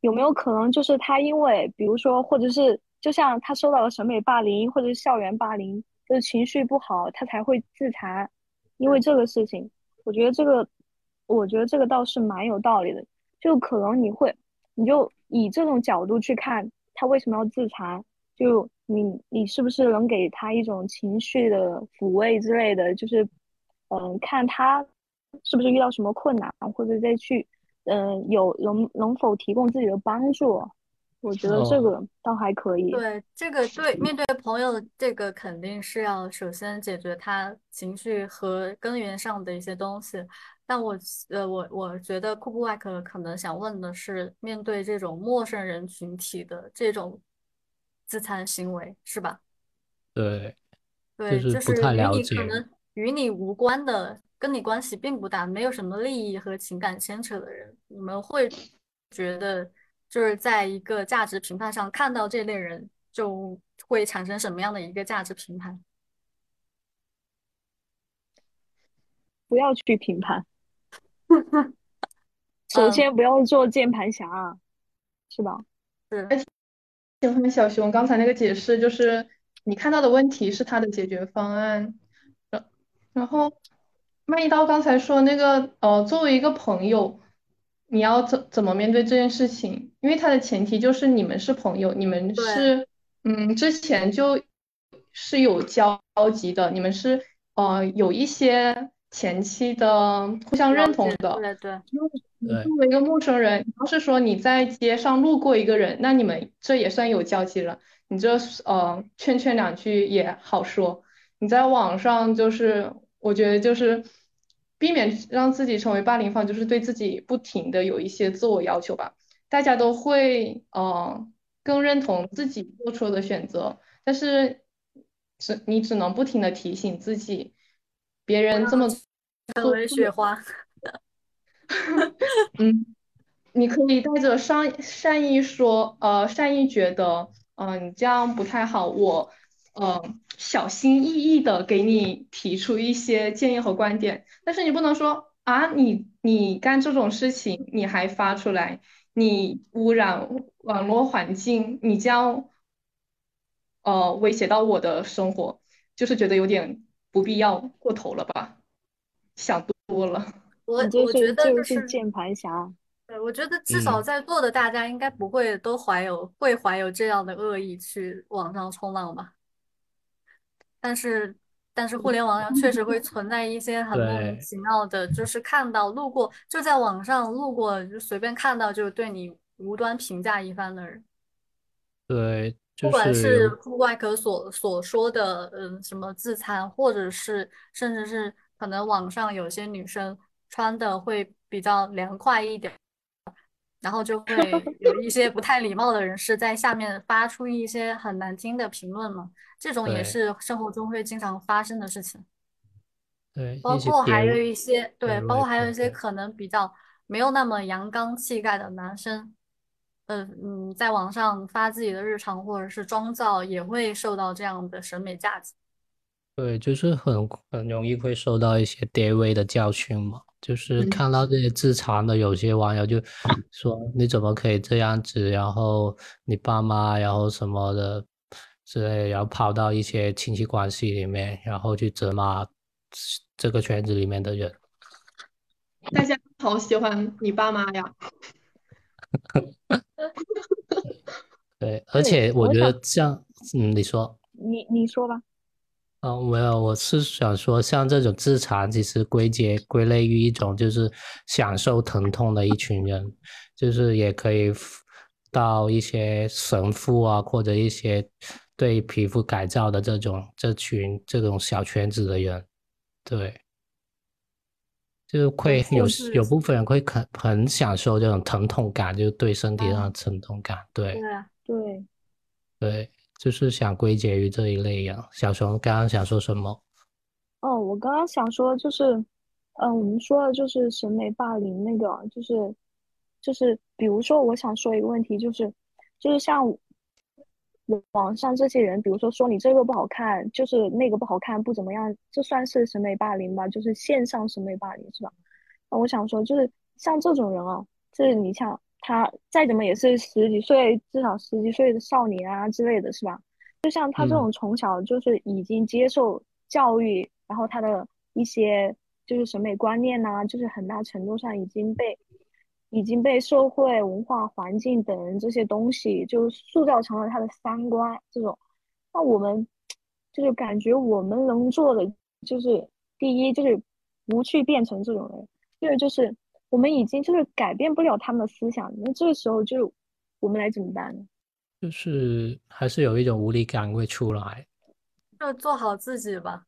Speaker 3: 有没有可能就是他因为比如说，或者是就像他受到了审美霸凌或者是校园霸凌，就是情绪不好，他才会自残？因为这个事情，我觉得这个，我觉得这个倒是蛮有道理的，就可能你会，你就以这种角度去看。他为什么要自残？就你你是不是能给他一种情绪的抚慰之类的？就是嗯，看他是不是遇到什么困难，或者再去嗯有能能否提供自己的帮助。我觉得这个倒还可以。
Speaker 4: 对，这个对面对朋友，这个肯定是要首先解决他情绪和根源上的一些东西。但我呃，我我觉得库布外克可能想问的是，面对这种陌生人群体的这种自残行为，是吧？
Speaker 1: 对，
Speaker 4: 对，
Speaker 1: 就
Speaker 4: 是
Speaker 1: 与
Speaker 4: 你可能与你无关的，跟你关系并不大，没有什么利益和情感牵扯的人，你们会觉得。就是在一个价值评判上看到这类人，就会产生什么样的一个价值评判？
Speaker 3: 不要去评判。首先不要做键盘侠，是吧？
Speaker 4: 是。
Speaker 2: 喜欢小熊刚才那个解释，就是你看到的问题是他的解决方案。然然后，麦一刀刚才说那个，呃，作为一个朋友。你要怎怎么面对这件事情？因为它的前提就是你们是朋友，你们是嗯之前就是有交集的，你们是呃有一些前期的互相认同的。
Speaker 4: 对对。
Speaker 2: 因为作为一个陌生人，你要是说你在街上路过一个人，那你们这也算有交集了。你这呃劝劝两句也好说。你在网上就是，我觉得就是。避免让自己成为霸凌方，就是对自己不停的有一些自我要求吧。大家都会，呃，更认同自己做出的选择，但是只你只能不停的提醒自己，别人这么
Speaker 4: 做雪花。
Speaker 2: 嗯，你可以带着善善意说，呃，善意觉得，嗯，你这样不太好，我。嗯，小心翼翼的给你提出一些建议和观点，但是你不能说啊，你你干这种事情你还发出来，你污染网络环境，你将呃威胁到我的生活，就是觉得有点不必要过头了吧？想多了。
Speaker 4: 我我觉得就
Speaker 3: 是键盘侠。
Speaker 4: 对，我觉得至少在座的大家应该不会都怀有会怀有这样的恶意去网上冲浪吧？但是，但是互联网上确实会存在一些很莫名其妙的，就是看到路过就在网上路过就随便看到就对你无端评价一番的人。
Speaker 1: 对，
Speaker 4: 不管是库外科所所说的，嗯，什么自残，或者是甚至是可能网上有些女生穿的会比较凉快一点。然后就会 有一些不太礼貌的人士在下面发出一些很难听的评论嘛，这种也是生活中会经常发生的事情。
Speaker 1: 对，
Speaker 4: 包括还有一些对，包括还有一些可能比较没有那么阳刚气概的男生，嗯嗯，在网上发自己的日常或者是妆造，也会受到这样的审美价值。
Speaker 1: 对，就是很很容易会受到一些跌位的教训嘛。就是看到这些自残的，有些网友就说你怎么可以这样子？然后你爸妈，然后什么的之类，然后跑到一些亲戚关系里面，然后去责骂这个圈子里面的人。
Speaker 2: 大家好喜欢你爸妈呀！
Speaker 1: 对，而且我觉得像，嗯，你说，
Speaker 3: 你你说吧。
Speaker 1: 嗯，没有，我是想说，像这种自残，其实归结归类于一种就是享受疼痛的一群人，就是也可以到一些神父啊，或者一些对皮肤改造的这种这群这种小圈子的人，对，就是会有有部分人会很很享受这种疼痛感，就是对身体上的疼痛感，对，
Speaker 3: 对，
Speaker 1: 对。就是想归结于这一类呀。小熊刚刚想说什么？
Speaker 3: 哦，我刚刚想说就是，嗯，我们说的就是审美霸凌那个，就是，就是，比如说，我想说一个问题，就是，就是像网上这些人，比如说说你这个不好看，就是那个不好看，不怎么样，这算是审美霸凌吧？就是线上审美霸凌是吧？那我想说，就是像这种人啊，就是你像。他再怎么也是十几岁，至少十几岁的少年啊之类的是吧？就像他这种从小就是已经接受教育，然后他的一些就是审美观念呐，就是很大程度上已经被已经被社会、文化环境等这些东西就塑造成了他的三观。这种，那我们就是感觉我们能做的就是第一就是不去变成这种人，第二就是我们已经就是改变不了他们的思想。那这个时候就我们来怎么办呢？
Speaker 1: 就是还是有一种无力感会出来。
Speaker 4: 就做好自己吧。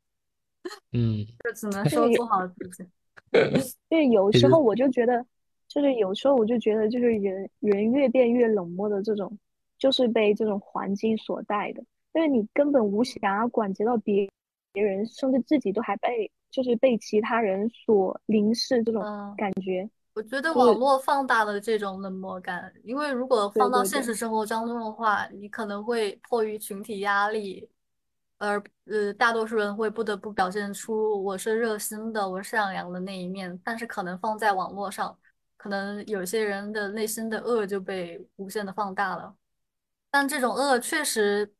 Speaker 1: 嗯，
Speaker 4: 就只能说做好自己。
Speaker 3: 对，有时候我就觉得。就是有时候我就觉得，就是人人越变越冷漠的这种，就是被这种环境所带的。因为你根本无想要管及到别别人，甚至自己都还被就是被其他人所凝视这种感觉。
Speaker 4: 我觉得网络放大了这种冷漠感，因为如果放到现实生活当中的话，你可能会迫于群体压力，而呃大多数人会不得不表现出我是热心的、我善良的那一面，但是可能放在网络上。可能有些人的内心的恶就被无限的放大了，但这种恶确实，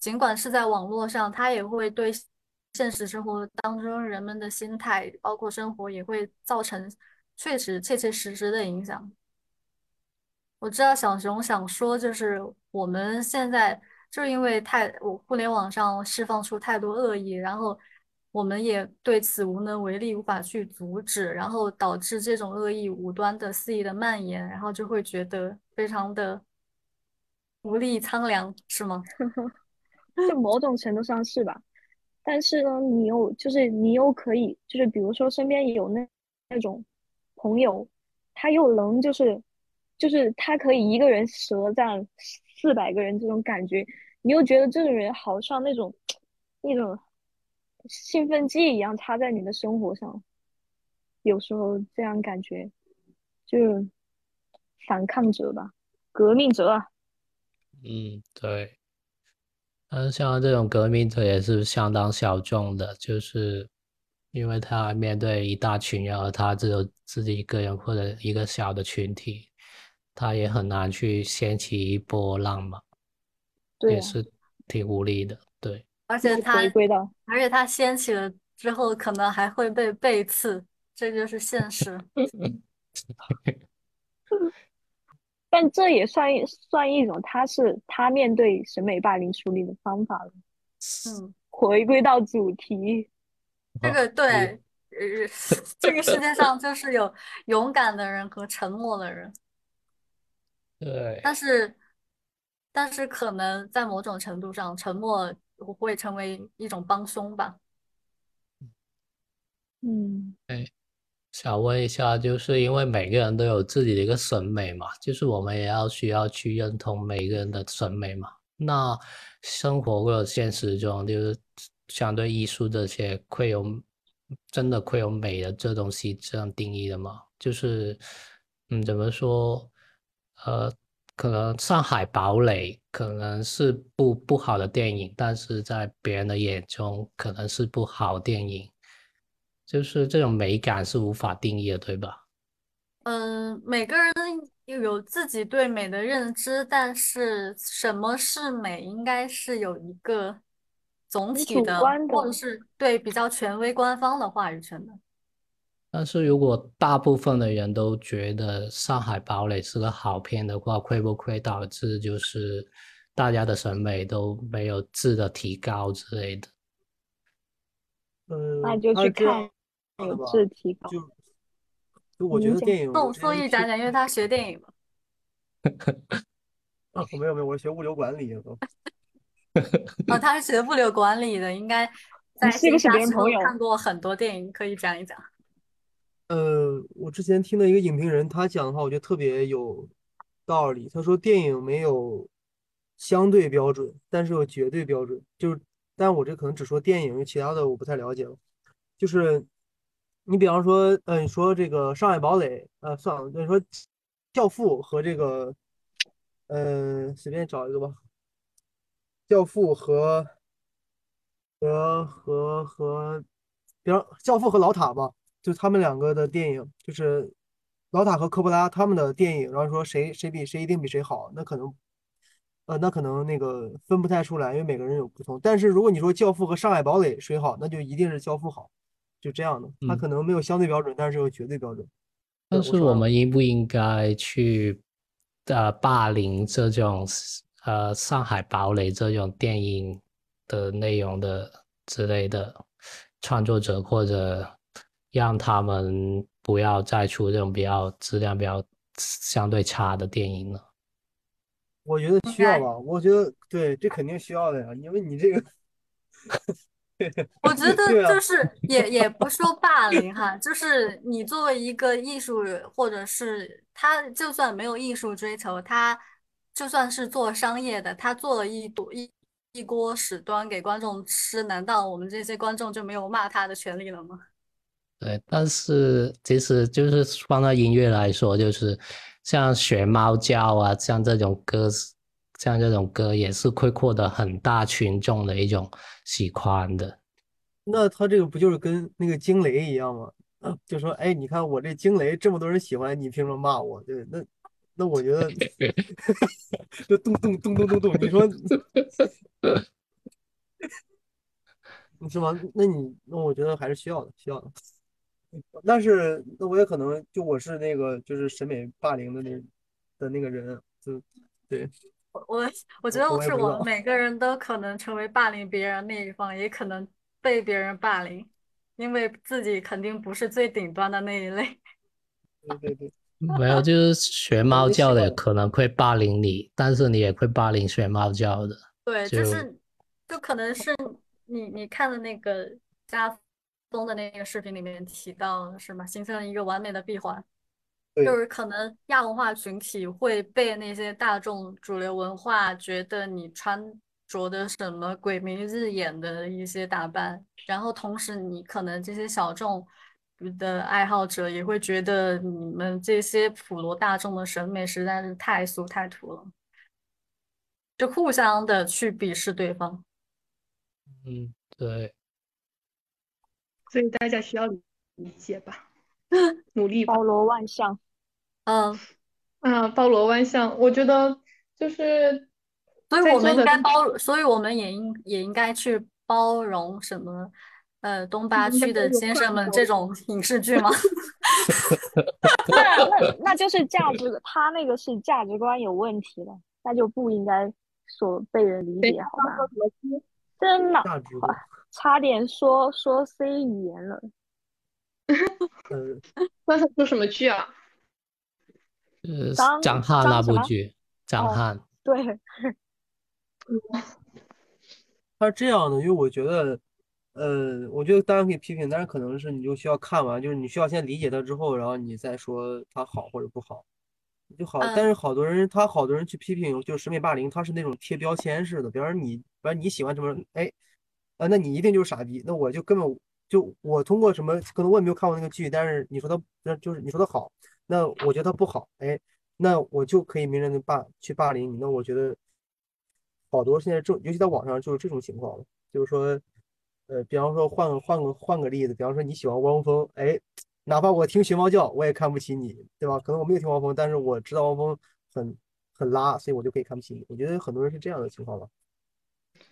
Speaker 4: 尽管是在网络上，它也会对现实生活当中人们的心态，包括生活，也会造成确实切切实实的影响。我知道小熊想说，就是我们现在就因为太我互联网上释放出太多恶意，然后。我们也对此无能为力，无法去阻止，然后导致这种恶意无端的肆意的蔓延，然后就会觉得非常的无力苍凉，是吗？
Speaker 3: 就某种程度上是吧？但是呢，你又就是你又可以，就是比如说身边有那那种朋友，他又能就是就是他可以一个人舌战四百个人这种感觉，你又觉得这种人好像那种那种。兴奋剂一样插在你的生活上，有时候这样感觉，就反抗者吧，革命者。
Speaker 1: 嗯，对。但是像这种革命者也是相当小众的，就是因为他面对一大群人，而他只有自己一个人或者一个小的群体，他也很难去掀起一波浪嘛。
Speaker 3: 对，
Speaker 1: 也是挺无力的，对。
Speaker 4: 而且他，而且他掀起了之后，可能还会被背刺，这就是现实。
Speaker 3: 但这也算算一种，他是他面对审美霸凌处理的方法了。
Speaker 4: 嗯，
Speaker 3: 回归到主题，
Speaker 4: 这个对，呃，这个世界上就是有勇敢的人和沉默的人。
Speaker 1: 对。
Speaker 4: 但是，但是可能在某种程度上，沉默。会成为一种帮凶吧。
Speaker 3: 嗯，
Speaker 1: 哎，想问一下，就是因为每个人都有自己的一个审美嘛，就是我们也要需要去认同每个人的审美嘛。那生活或者现实中，就是相对艺术这些，会有真的会有美的这东西这样定义的吗？就是，嗯，怎么说？呃。可能《上海堡垒》可能是部不好的电影，但是在别人的眼中可能是部好电影，就是这种美感是无法定义的，对吧？
Speaker 4: 嗯，每个人有自己对美的认知，但是什么是美，应该是有一个总体的，或者是对比较权威、官方的话语权的。
Speaker 1: 但是如果大部分的人都觉得《上海堡垒》是个好片的话，会不会导致就是大家的审美都没有质的提高之类的？
Speaker 7: 嗯，
Speaker 3: 那就去看有质提高。
Speaker 7: 就就我觉得电影，
Speaker 4: 宋宋轶讲讲，因为他学电影嘛。
Speaker 7: 啊，没有没有，我学物流管理的。
Speaker 4: 哦，他是学物流管理的，应该在线下时候看过很多电影，可以讲一讲。
Speaker 7: 呃，我之前听的一个影评人，他讲的话，我觉得特别有道理。他说，电影没有相对标准，但是有绝对标准。就是，但我这可能只说电影，其他的我不太了解了。就是你比方说，呃，你说这个《上海堡垒》，呃，算了，你说《教父》和这个，呃，随便找一个吧，《教父》和和和和，比方《教父》和《老塔》吧。就他们两个的电影，就是老塔和科波拉他们的电影，然后说谁谁比谁一定比谁好，那可能，呃，那可能那个分不太出来，因为每个人有不同。但是如果你说《教父》和《上海堡垒》谁好，那就一定是《教父》好，就这样的。他可能没有相对标准，但是有绝对标准。
Speaker 1: 但是我们应不应该去呃霸凌这种呃《上海堡垒》这种电影的内容的之类的创作者，或者让他们不要再出这种比较质量比较相对差的电影了？
Speaker 7: 我觉得需要吧，我觉得对，这肯定需要的呀，因为你这个。
Speaker 4: 我觉得 就是也也不说霸凌哈，就是你作为一个艺术，或者是他就算没有艺术追求，他就算是做商业的，他做了一朵一一锅屎端给观众吃，难道我们这些观众就没有骂他的权利了吗？
Speaker 1: 对，但是其实就是放到音乐来说，就是像学猫叫啊，像这种歌。像这种歌也是会获得很大群众的一种喜欢的。
Speaker 7: 那他这个不就是跟那个惊雷一样吗？就说，哎，你看我这惊雷这么多人喜欢，你凭什么骂我？对，那那我觉得，就咚咚咚咚咚咚，你说，你是吗？那你那我觉得还是需要的，需要的。但是那我也可能就我是那个就是审美霸凌的那的那个人，就对。
Speaker 4: 我我觉得是我每个人都可能成为霸凌别人那一方，也可能被别人霸凌，因为自己肯定不是最顶端的那一类。
Speaker 7: 对对对，
Speaker 1: 没有，就是学猫叫的可能会霸凌你，但是你也会霸凌学猫叫的。
Speaker 4: 对，就是就可能是你你看的那个家风的那个视频里面提到是吗？形成了一个完美的闭环。就是可能亚文化群体会被那些大众主流文化觉得你穿着的什么鬼迷日眼的一些打扮，然后同时你可能这些小众的爱好者也会觉得你们这些普罗大众的审美实在是太俗太土了，就互相的去鄙视对方。
Speaker 1: 嗯，对。
Speaker 6: 所以大家需要理解吧，努力
Speaker 3: 包罗万象。
Speaker 4: 嗯，
Speaker 6: 啊，包罗万象，我觉得就是，
Speaker 4: 所以我们应该包，所以我们也应也应该去包容什么，呃，东八区的先生们这种影视剧吗？
Speaker 3: 那那那就是价值，他那个是价值观有问题了，那就不应该所被人理解，好吧？真的，差点说说 C 语言了。
Speaker 6: 嗯，刚才说什么剧啊？
Speaker 1: 呃，张翰那部剧，张翰
Speaker 3: 对，
Speaker 7: 他是这样的，因为我觉得，呃，我觉得当然可以批评，但是可能是你就需要看完，就是你需要先理解他之后，然后你再说他好或者不好就好。但是好多人，他好多人去批评，就是审美霸凌，他是那种贴标签式的，比方说你，比方你喜欢什么，哎，啊，那你一定就是傻逼，那我就根本就我通过什么，可能我也没有看过那个剧，但是你说他，那就是你说他好。那我觉得不好，哎，那我就可以明着的霸去霸凌你。那我觉得好多现在这，尤其在网上就是这种情况，就是说，呃，比方说换个换个换个例子，比方说你喜欢汪峰，哎，哪怕我听学猫叫，我也看不起你，对吧？可能我没有听汪峰，但是我知道汪峰很很拉，所以我就可以看不起你。我觉得很多人是这样的情况吧。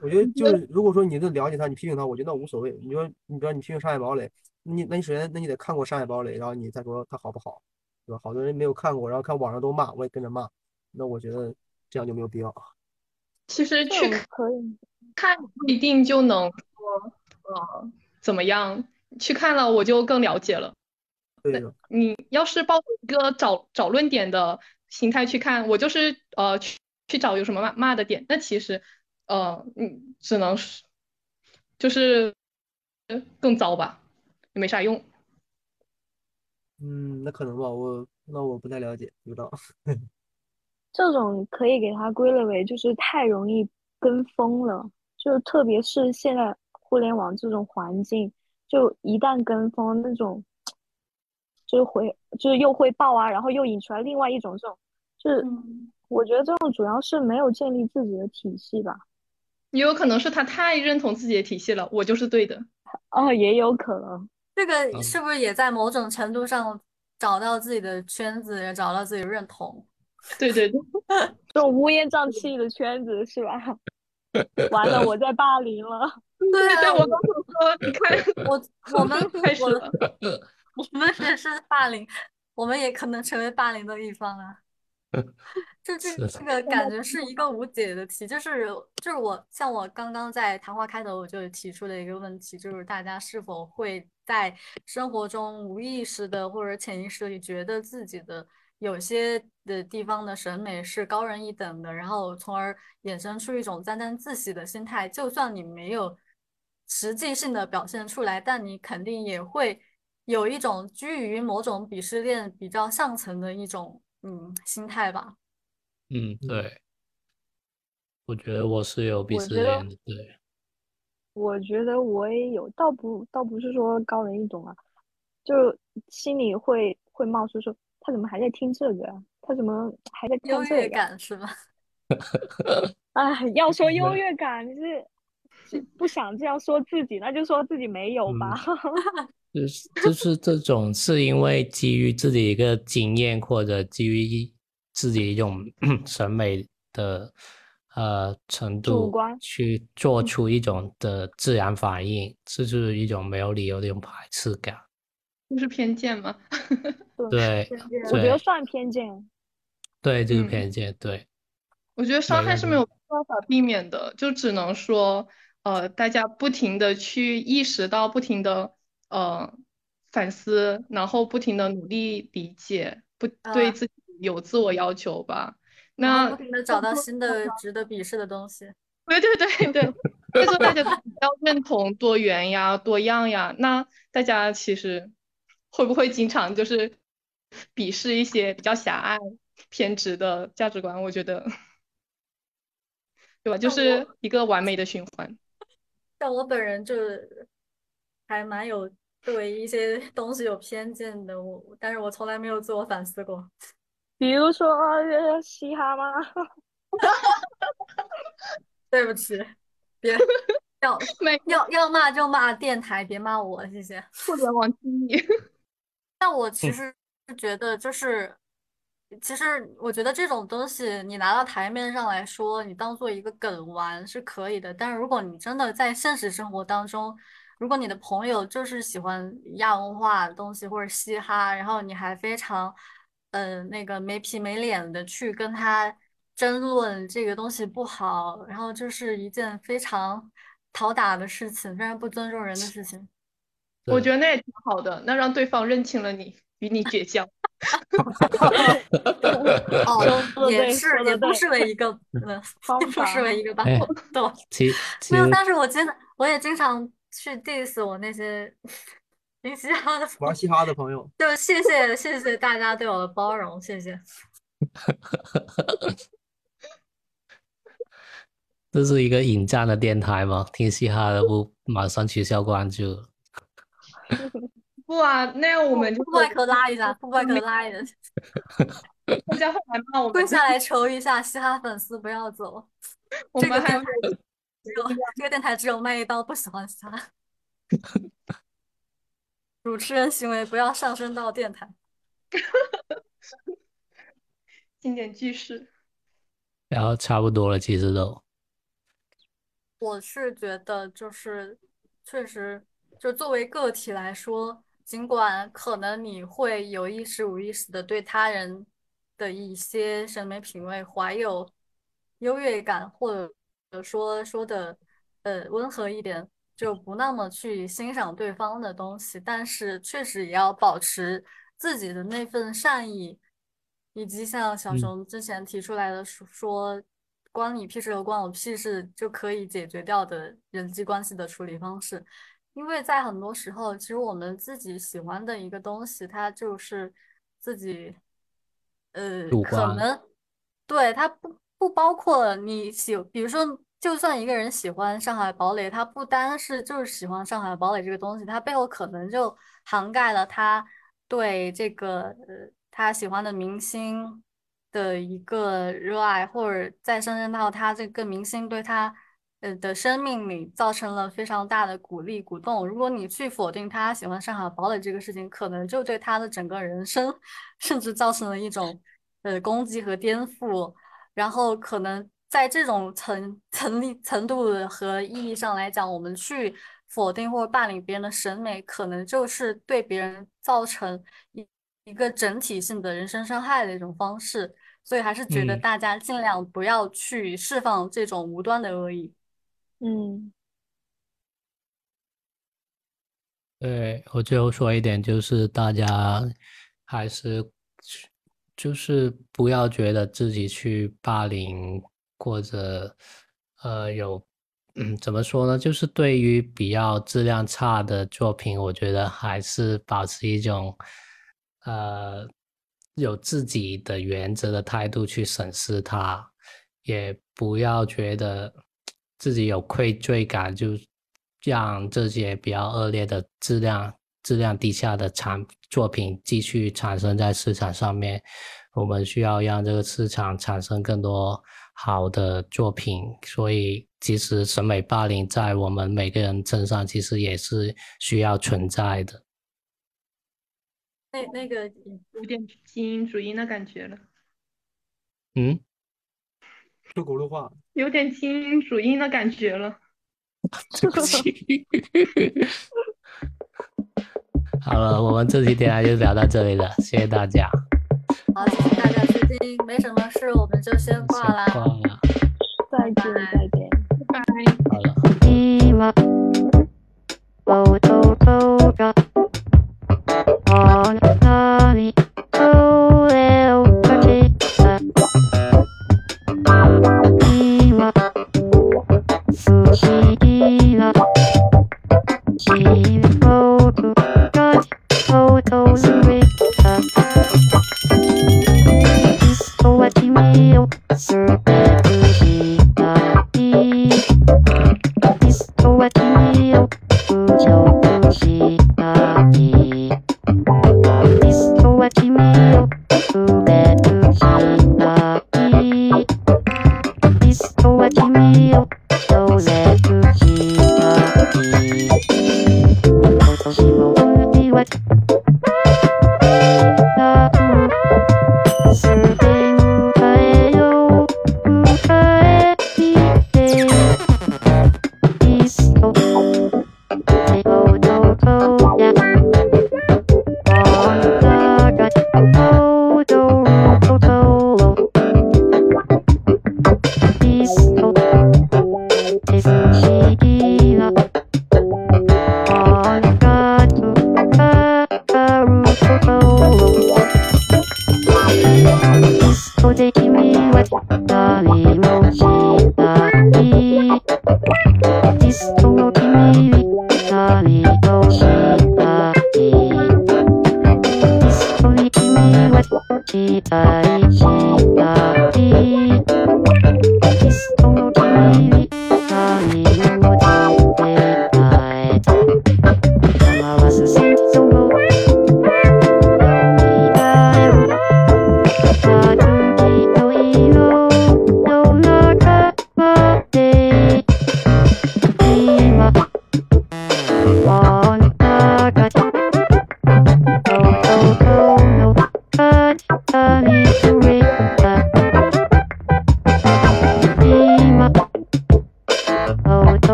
Speaker 7: 我觉得就是如果说你都了解他，你批评他，我觉得那无所谓。你说你比如你批评《上海堡垒》，你那你首先那你得看过《上海堡垒》，然后你再说他好不好。对吧？好多人没有看过，然后看网上都骂，我也跟着骂。那我觉得这样就没有必要。
Speaker 6: 其实去可以看不一定就能说呃怎么样，去看了我就更了解了。
Speaker 7: 对的。
Speaker 6: 你要是抱着一个找找论点的心态去看，我就是呃去去找有什么骂骂的点，那其实呃嗯只能是就是更糟吧，也没啥用。
Speaker 7: 嗯，那可能吧，我那我不太了解，不知道。
Speaker 3: 这种可以给它归类为就是太容易跟风了，就特别是现在互联网这种环境，就一旦跟风那种，就是会就是又会爆啊，然后又引出来另外一种这种，就是我觉得这种主要是没有建立自己的体系吧。
Speaker 6: 也有可能是他太认同自己的体系了，我就是对的。
Speaker 3: 哦，也有可能。
Speaker 4: 这个是不是也在某种程度上找到自己的圈子，也找到自己认同？
Speaker 6: 对对对，
Speaker 3: 这种乌烟瘴气的圈子是吧？完了，我在霸凌了。
Speaker 6: 对对，我刚说，你看，
Speaker 4: 我我们
Speaker 6: 开始了，
Speaker 4: 我们也是霸凌。我们也可能成为霸凌的一方啊。就这这个感觉是一个无解的题，就是就是我像我刚刚在谈话开头我就提出了一个问题，就是大家是否会在生活中无意识的或者潜意识里觉得自己的有些的地方的审美是高人一等的，然后从而衍生出一种沾沾自喜的心态，就算你没有实际性的表现出来，但你肯定也会有一种居于某种鄙视链比较上层的一种。嗯，心态吧。
Speaker 1: 嗯，对。我觉得我是有鄙视链的，对。
Speaker 3: 我觉得我也有，倒不倒不是说高人一等啊，就心里会会冒出说，他怎么还在听这个？他怎么还在听这个？
Speaker 4: 优 越感是吧？
Speaker 3: 哎，要说优越感，你是不想这样说自己，那就说自己没有吧。
Speaker 1: 就是就是这种，是因为基于自己一个经验，或者基于自己一种 审美的呃程度去做出一种的自然反应，这就是一种没有理由的一种排斥感。
Speaker 6: 就是偏见吗？
Speaker 1: 对，
Speaker 3: 我觉得算偏见。
Speaker 1: 对，这个偏见。对，
Speaker 6: 我觉得伤害是没有办法避免的，就只能说呃，大家不停的去意识到，不停的。呃，反思，然后不停的努力理解，不对自己有自我要求吧。那
Speaker 4: 不停的找到新的值得鄙视的东西。
Speaker 6: 对对对对，就是大家要认同多元呀、多样呀。那大家其实会不会经常就是鄙视一些比较狭隘、偏执的价值观？我觉得，对吧？就是一个完美的循环。
Speaker 4: 像我本人就。还蛮有对一些东西有偏见的，我但是我从来没有自我反思过。
Speaker 3: 比如说嘻哈吗？
Speaker 4: 对不起，别要 要要骂就骂电台，别骂我，谢谢。
Speaker 6: 互联网机密。
Speaker 4: 但我其实是觉得，就是其实我觉得这种东西你拿到台面上来说，你当做一个梗玩是可以的。但是如果你真的在现实生活当中，如果你的朋友就是喜欢亚文化的东西或者嘻哈，然后你还非常，呃，那个没皮没脸的去跟他争论这个东西不好，然后就是一件非常讨打的事情，非常不尊重人的事情。
Speaker 6: 我觉得那也挺好的，那让对方认清了你，与你绝交。
Speaker 4: 哦，也是，也不失为一个，嗯，不失为一个办法。对，没有，但是我真的，我也经常。去 diss 我那些听嘻哈的
Speaker 7: 玩嘻哈的朋友，
Speaker 4: 就谢谢谢谢大家对我的包容，谢谢。
Speaker 1: 这是一个引战的电台吗？听嘻哈的不马上取消关注？
Speaker 6: 不啊，那样我们就
Speaker 4: 外科拉一下，外科拉一下。
Speaker 6: 大家会来骂我们，
Speaker 4: 跪下来求一下嘻哈粉丝不要走。
Speaker 6: 我们还。
Speaker 4: 只有 这个电台只有麦一刀不喜欢他。主持人行为不要上升到电台。
Speaker 6: 经典句式。
Speaker 1: 然后差不多了，其实都。
Speaker 4: 我是觉得，就是确实，就作为个体来说，尽管可能你会有意识、无意识的对他人的一些审美品味怀有优越感，或者。说说的，呃，温和一点，就不那么去欣赏对方的东西，但是确实也要保持自己的那份善意，以及像小熊之前提出来的说，关你屁事和关我屁事就可以解决掉的人际关系的处理方式，因为在很多时候，其实我们自己喜欢的一个东西，它就是自己，呃，可能对它不。不包括你喜，比如说，就算一个人喜欢《上海堡垒》，他不单是就是喜欢《上海堡垒》这个东西，他背后可能就涵盖了他对这个呃他喜欢的明星的一个热爱，或者再上升到他这个明星对他呃的生命里造成了非常大的鼓励鼓动。如果你去否定他喜欢《上海堡垒》这个事情，可能就对他的整个人生 甚至造成了一种呃攻击和颠覆。然后可能在这种层 层力程度和意义上来讲，我们去否定或者霸凌别人的审美，可能就是对别人造成一一个整体性的人身伤害的一种方式，所以还是觉得大家尽量不要去释放这种无端的恶意。
Speaker 8: 嗯，
Speaker 1: 对我最后说一点，就是大家还是就是不要觉得自己去霸凌或者呃有嗯怎么说呢？就是对于比较质量差的作品，我觉得还是保持一种。呃，有自己的原则的态度去审视它，也不要觉得自己有愧罪感，就让这些比较恶劣的质量、质量低下的产作品继续产生在市场上面。我们需要让这个市场产生更多好的作品。所以，其实审美霸凌在我们每个人身上，其实也是需要存在的。
Speaker 4: 那那个
Speaker 2: 有点精英主义的感觉了。
Speaker 1: 嗯，
Speaker 7: 说轱辘话。
Speaker 2: 有点精英主义的感觉了。
Speaker 1: 对不起。好了，我们这期电台就聊到这里了，谢谢大家。
Speaker 4: 好，谢谢大家收听，没什么事，我们就先挂啦。
Speaker 1: 挂了。
Speaker 8: 再见，再见，
Speaker 2: 拜拜。
Speaker 1: 好了。
Speaker 8: Oh